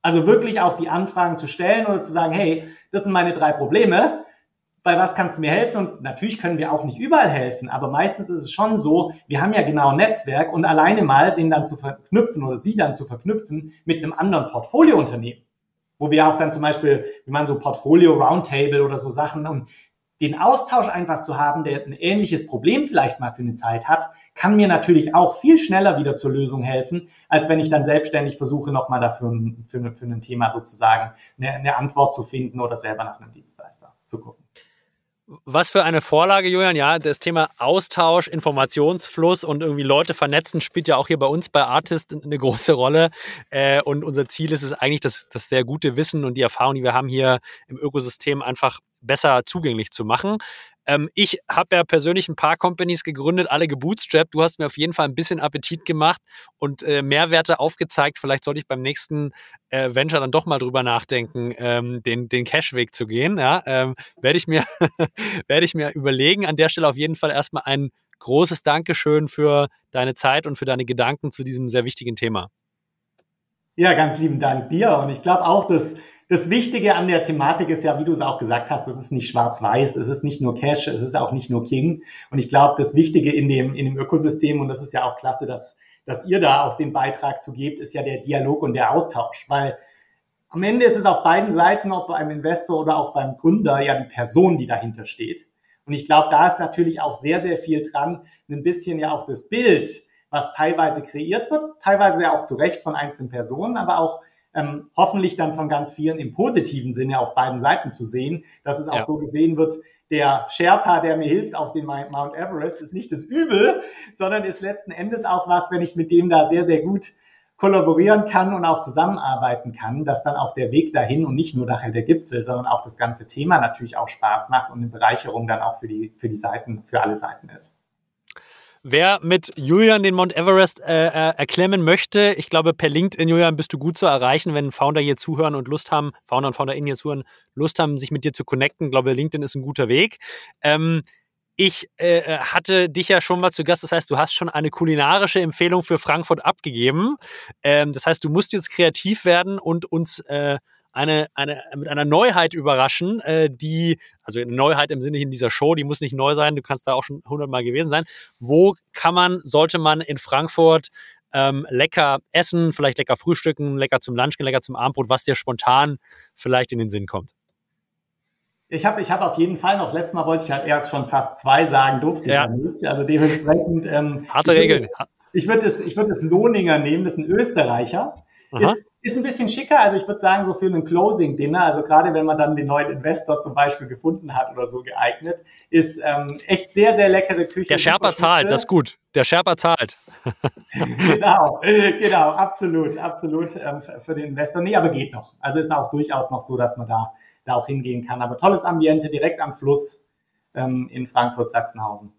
Also wirklich auch die Anfragen zu stellen oder zu sagen, hey, das sind meine drei Probleme, bei was kannst du mir helfen? Und natürlich können wir auch nicht überall helfen, aber meistens ist es schon so, wir haben ja genau ein Netzwerk und alleine mal den dann zu verknüpfen oder sie dann zu verknüpfen mit einem anderen Portfoliounternehmen wo wir auch dann zum Beispiel, wir machen so Portfolio Roundtable oder so Sachen und den Austausch einfach zu haben, der ein ähnliches Problem vielleicht mal für eine Zeit hat, kann mir natürlich auch viel schneller wieder zur Lösung helfen, als wenn ich dann selbstständig versuche, nochmal dafür für, für ein Thema sozusagen eine, eine Antwort zu finden oder selber nach einem Dienstleister zu gucken. Was für eine Vorlage, Julian. Ja, das Thema Austausch, Informationsfluss und irgendwie Leute vernetzen spielt ja auch hier bei uns bei Artist eine große Rolle. Äh, und unser Ziel ist es eigentlich, das, das sehr gute Wissen und die Erfahrung, die wir haben hier im Ökosystem einfach besser zugänglich zu machen. Ähm, ich habe ja persönlich ein paar Companies gegründet, alle gebootstrapped. Du hast mir auf jeden Fall ein bisschen Appetit gemacht und äh, Mehrwerte aufgezeigt. Vielleicht sollte ich beim nächsten äh, Venture dann doch mal drüber nachdenken, ähm, den, den Cash-Weg zu gehen. Ja, ähm, werde ich mir, werde ich mir überlegen. An der Stelle auf jeden Fall erstmal ein großes Dankeschön für deine Zeit und für deine Gedanken zu diesem sehr wichtigen Thema. Ja, ganz lieben Dank dir. Und ich glaube auch, dass das Wichtige an der Thematik ist ja, wie du es auch gesagt hast, das ist nicht schwarz-weiß, es ist nicht nur Cash, es ist auch nicht nur King. Und ich glaube, das Wichtige in dem, in dem Ökosystem, und das ist ja auch klasse, dass, dass ihr da auch den Beitrag zu gebt, ist ja der Dialog und der Austausch. Weil am Ende ist es auf beiden Seiten, ob beim Investor oder auch beim Gründer, ja die Person, die dahinter steht. Und ich glaube, da ist natürlich auch sehr, sehr viel dran, ein bisschen ja auch das Bild, was teilweise kreiert wird, teilweise ja auch zu Recht von einzelnen Personen, aber auch ähm, hoffentlich dann von ganz vielen im positiven Sinne auf beiden Seiten zu sehen, dass es auch ja. so gesehen wird, der Sherpa, der mir hilft auf den Mount Everest, ist nicht das Übel, sondern ist letzten Endes auch was, wenn ich mit dem da sehr, sehr gut kollaborieren kann und auch zusammenarbeiten kann, dass dann auch der Weg dahin und nicht nur nachher der Gipfel, sondern auch das ganze Thema natürlich auch Spaß macht und eine Bereicherung dann auch für die, für die Seiten, für alle Seiten ist. Wer mit Julian den Mount Everest äh, äh, erklemmen möchte, ich glaube, per LinkedIn, Julian, bist du gut zu erreichen, wenn Founder hier zuhören und Lust haben, Founder und FounderInnen hier zuhören, Lust haben, sich mit dir zu connecten. Ich glaube, LinkedIn ist ein guter Weg. Ähm, ich äh, äh, hatte dich ja schon mal zu Gast, das heißt, du hast schon eine kulinarische Empfehlung für Frankfurt abgegeben. Ähm, das heißt, du musst jetzt kreativ werden und uns äh, eine, eine, mit einer Neuheit überraschen, äh, die, also eine Neuheit im Sinne in dieser Show, die muss nicht neu sein, du kannst da auch schon hundertmal gewesen sein. Wo kann man, sollte man in Frankfurt ähm, lecker essen, vielleicht lecker frühstücken, lecker zum Lunch, lecker zum Abendbrot, was dir spontan vielleicht in den Sinn kommt? Ich habe ich hab auf jeden Fall noch, letztes Mal wollte ich halt erst schon fast zwei sagen, durfte ja. ich ja nicht. Also dementsprechend. Ähm, Harte Regeln. Ich würde es, ich würde es Lohninger nehmen, das ist ein Österreicher. Ist, ist ein bisschen schicker, also ich würde sagen, so für einen Closing-Dinner, also gerade wenn man dann den neuen Investor zum Beispiel gefunden hat oder so geeignet, ist ähm, echt sehr, sehr leckere Küche. Der Sherpa zahlt, das ist gut. Der Sherpa zahlt. genau, genau, absolut, absolut ähm, für den Investor. Nee, aber geht noch. Also ist auch durchaus noch so, dass man da, da auch hingehen kann. Aber tolles Ambiente, direkt am Fluss ähm, in Frankfurt-Sachsenhausen.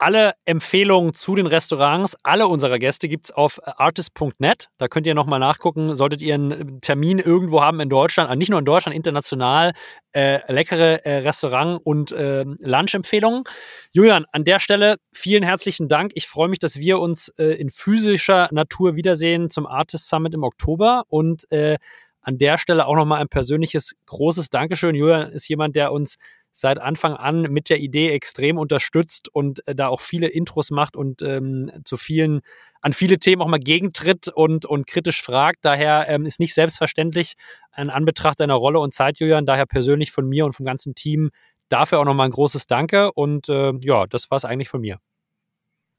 Alle Empfehlungen zu den Restaurants, alle unserer Gäste gibt es auf artist.net. Da könnt ihr nochmal nachgucken, solltet ihr einen Termin irgendwo haben in Deutschland, nicht nur in Deutschland, international, äh, leckere äh, Restaurant- und äh, Lunch-Empfehlungen. Julian, an der Stelle vielen herzlichen Dank. Ich freue mich, dass wir uns äh, in physischer Natur wiedersehen zum Artist Summit im Oktober und äh, an der Stelle auch nochmal ein persönliches großes Dankeschön. Julian ist jemand, der uns seit Anfang an mit der Idee extrem unterstützt und äh, da auch viele Intros macht und ähm, zu vielen, an viele Themen auch mal gegentritt und, und kritisch fragt. Daher ähm, ist nicht selbstverständlich an Anbetracht deiner Rolle und Zeit, Julian. Daher persönlich von mir und vom ganzen Team dafür auch nochmal ein großes Danke. Und äh, ja, das war es eigentlich von mir.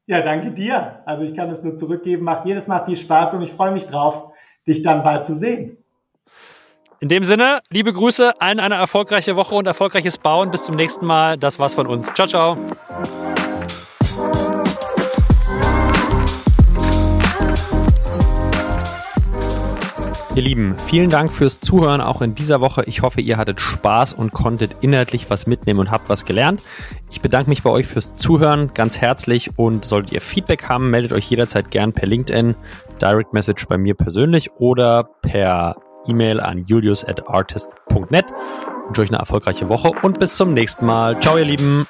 Ja, danke dir. Also ich kann es nur zurückgeben. Macht jedes Mal viel Spaß und ich freue mich drauf, dich dann bald zu sehen. In dem Sinne, liebe Grüße, allen eine erfolgreiche Woche und erfolgreiches Bauen. Bis zum nächsten Mal. Das war's von uns. Ciao, ciao. Ihr Lieben, vielen Dank fürs Zuhören auch in dieser Woche. Ich hoffe, ihr hattet Spaß und konntet inhaltlich was mitnehmen und habt was gelernt. Ich bedanke mich bei euch fürs Zuhören ganz herzlich und solltet ihr Feedback haben, meldet euch jederzeit gern per LinkedIn, Direct Message bei mir persönlich oder per E-Mail an julius at wünsche euch eine erfolgreiche Woche und bis zum nächsten Mal. Ciao, ihr Lieben.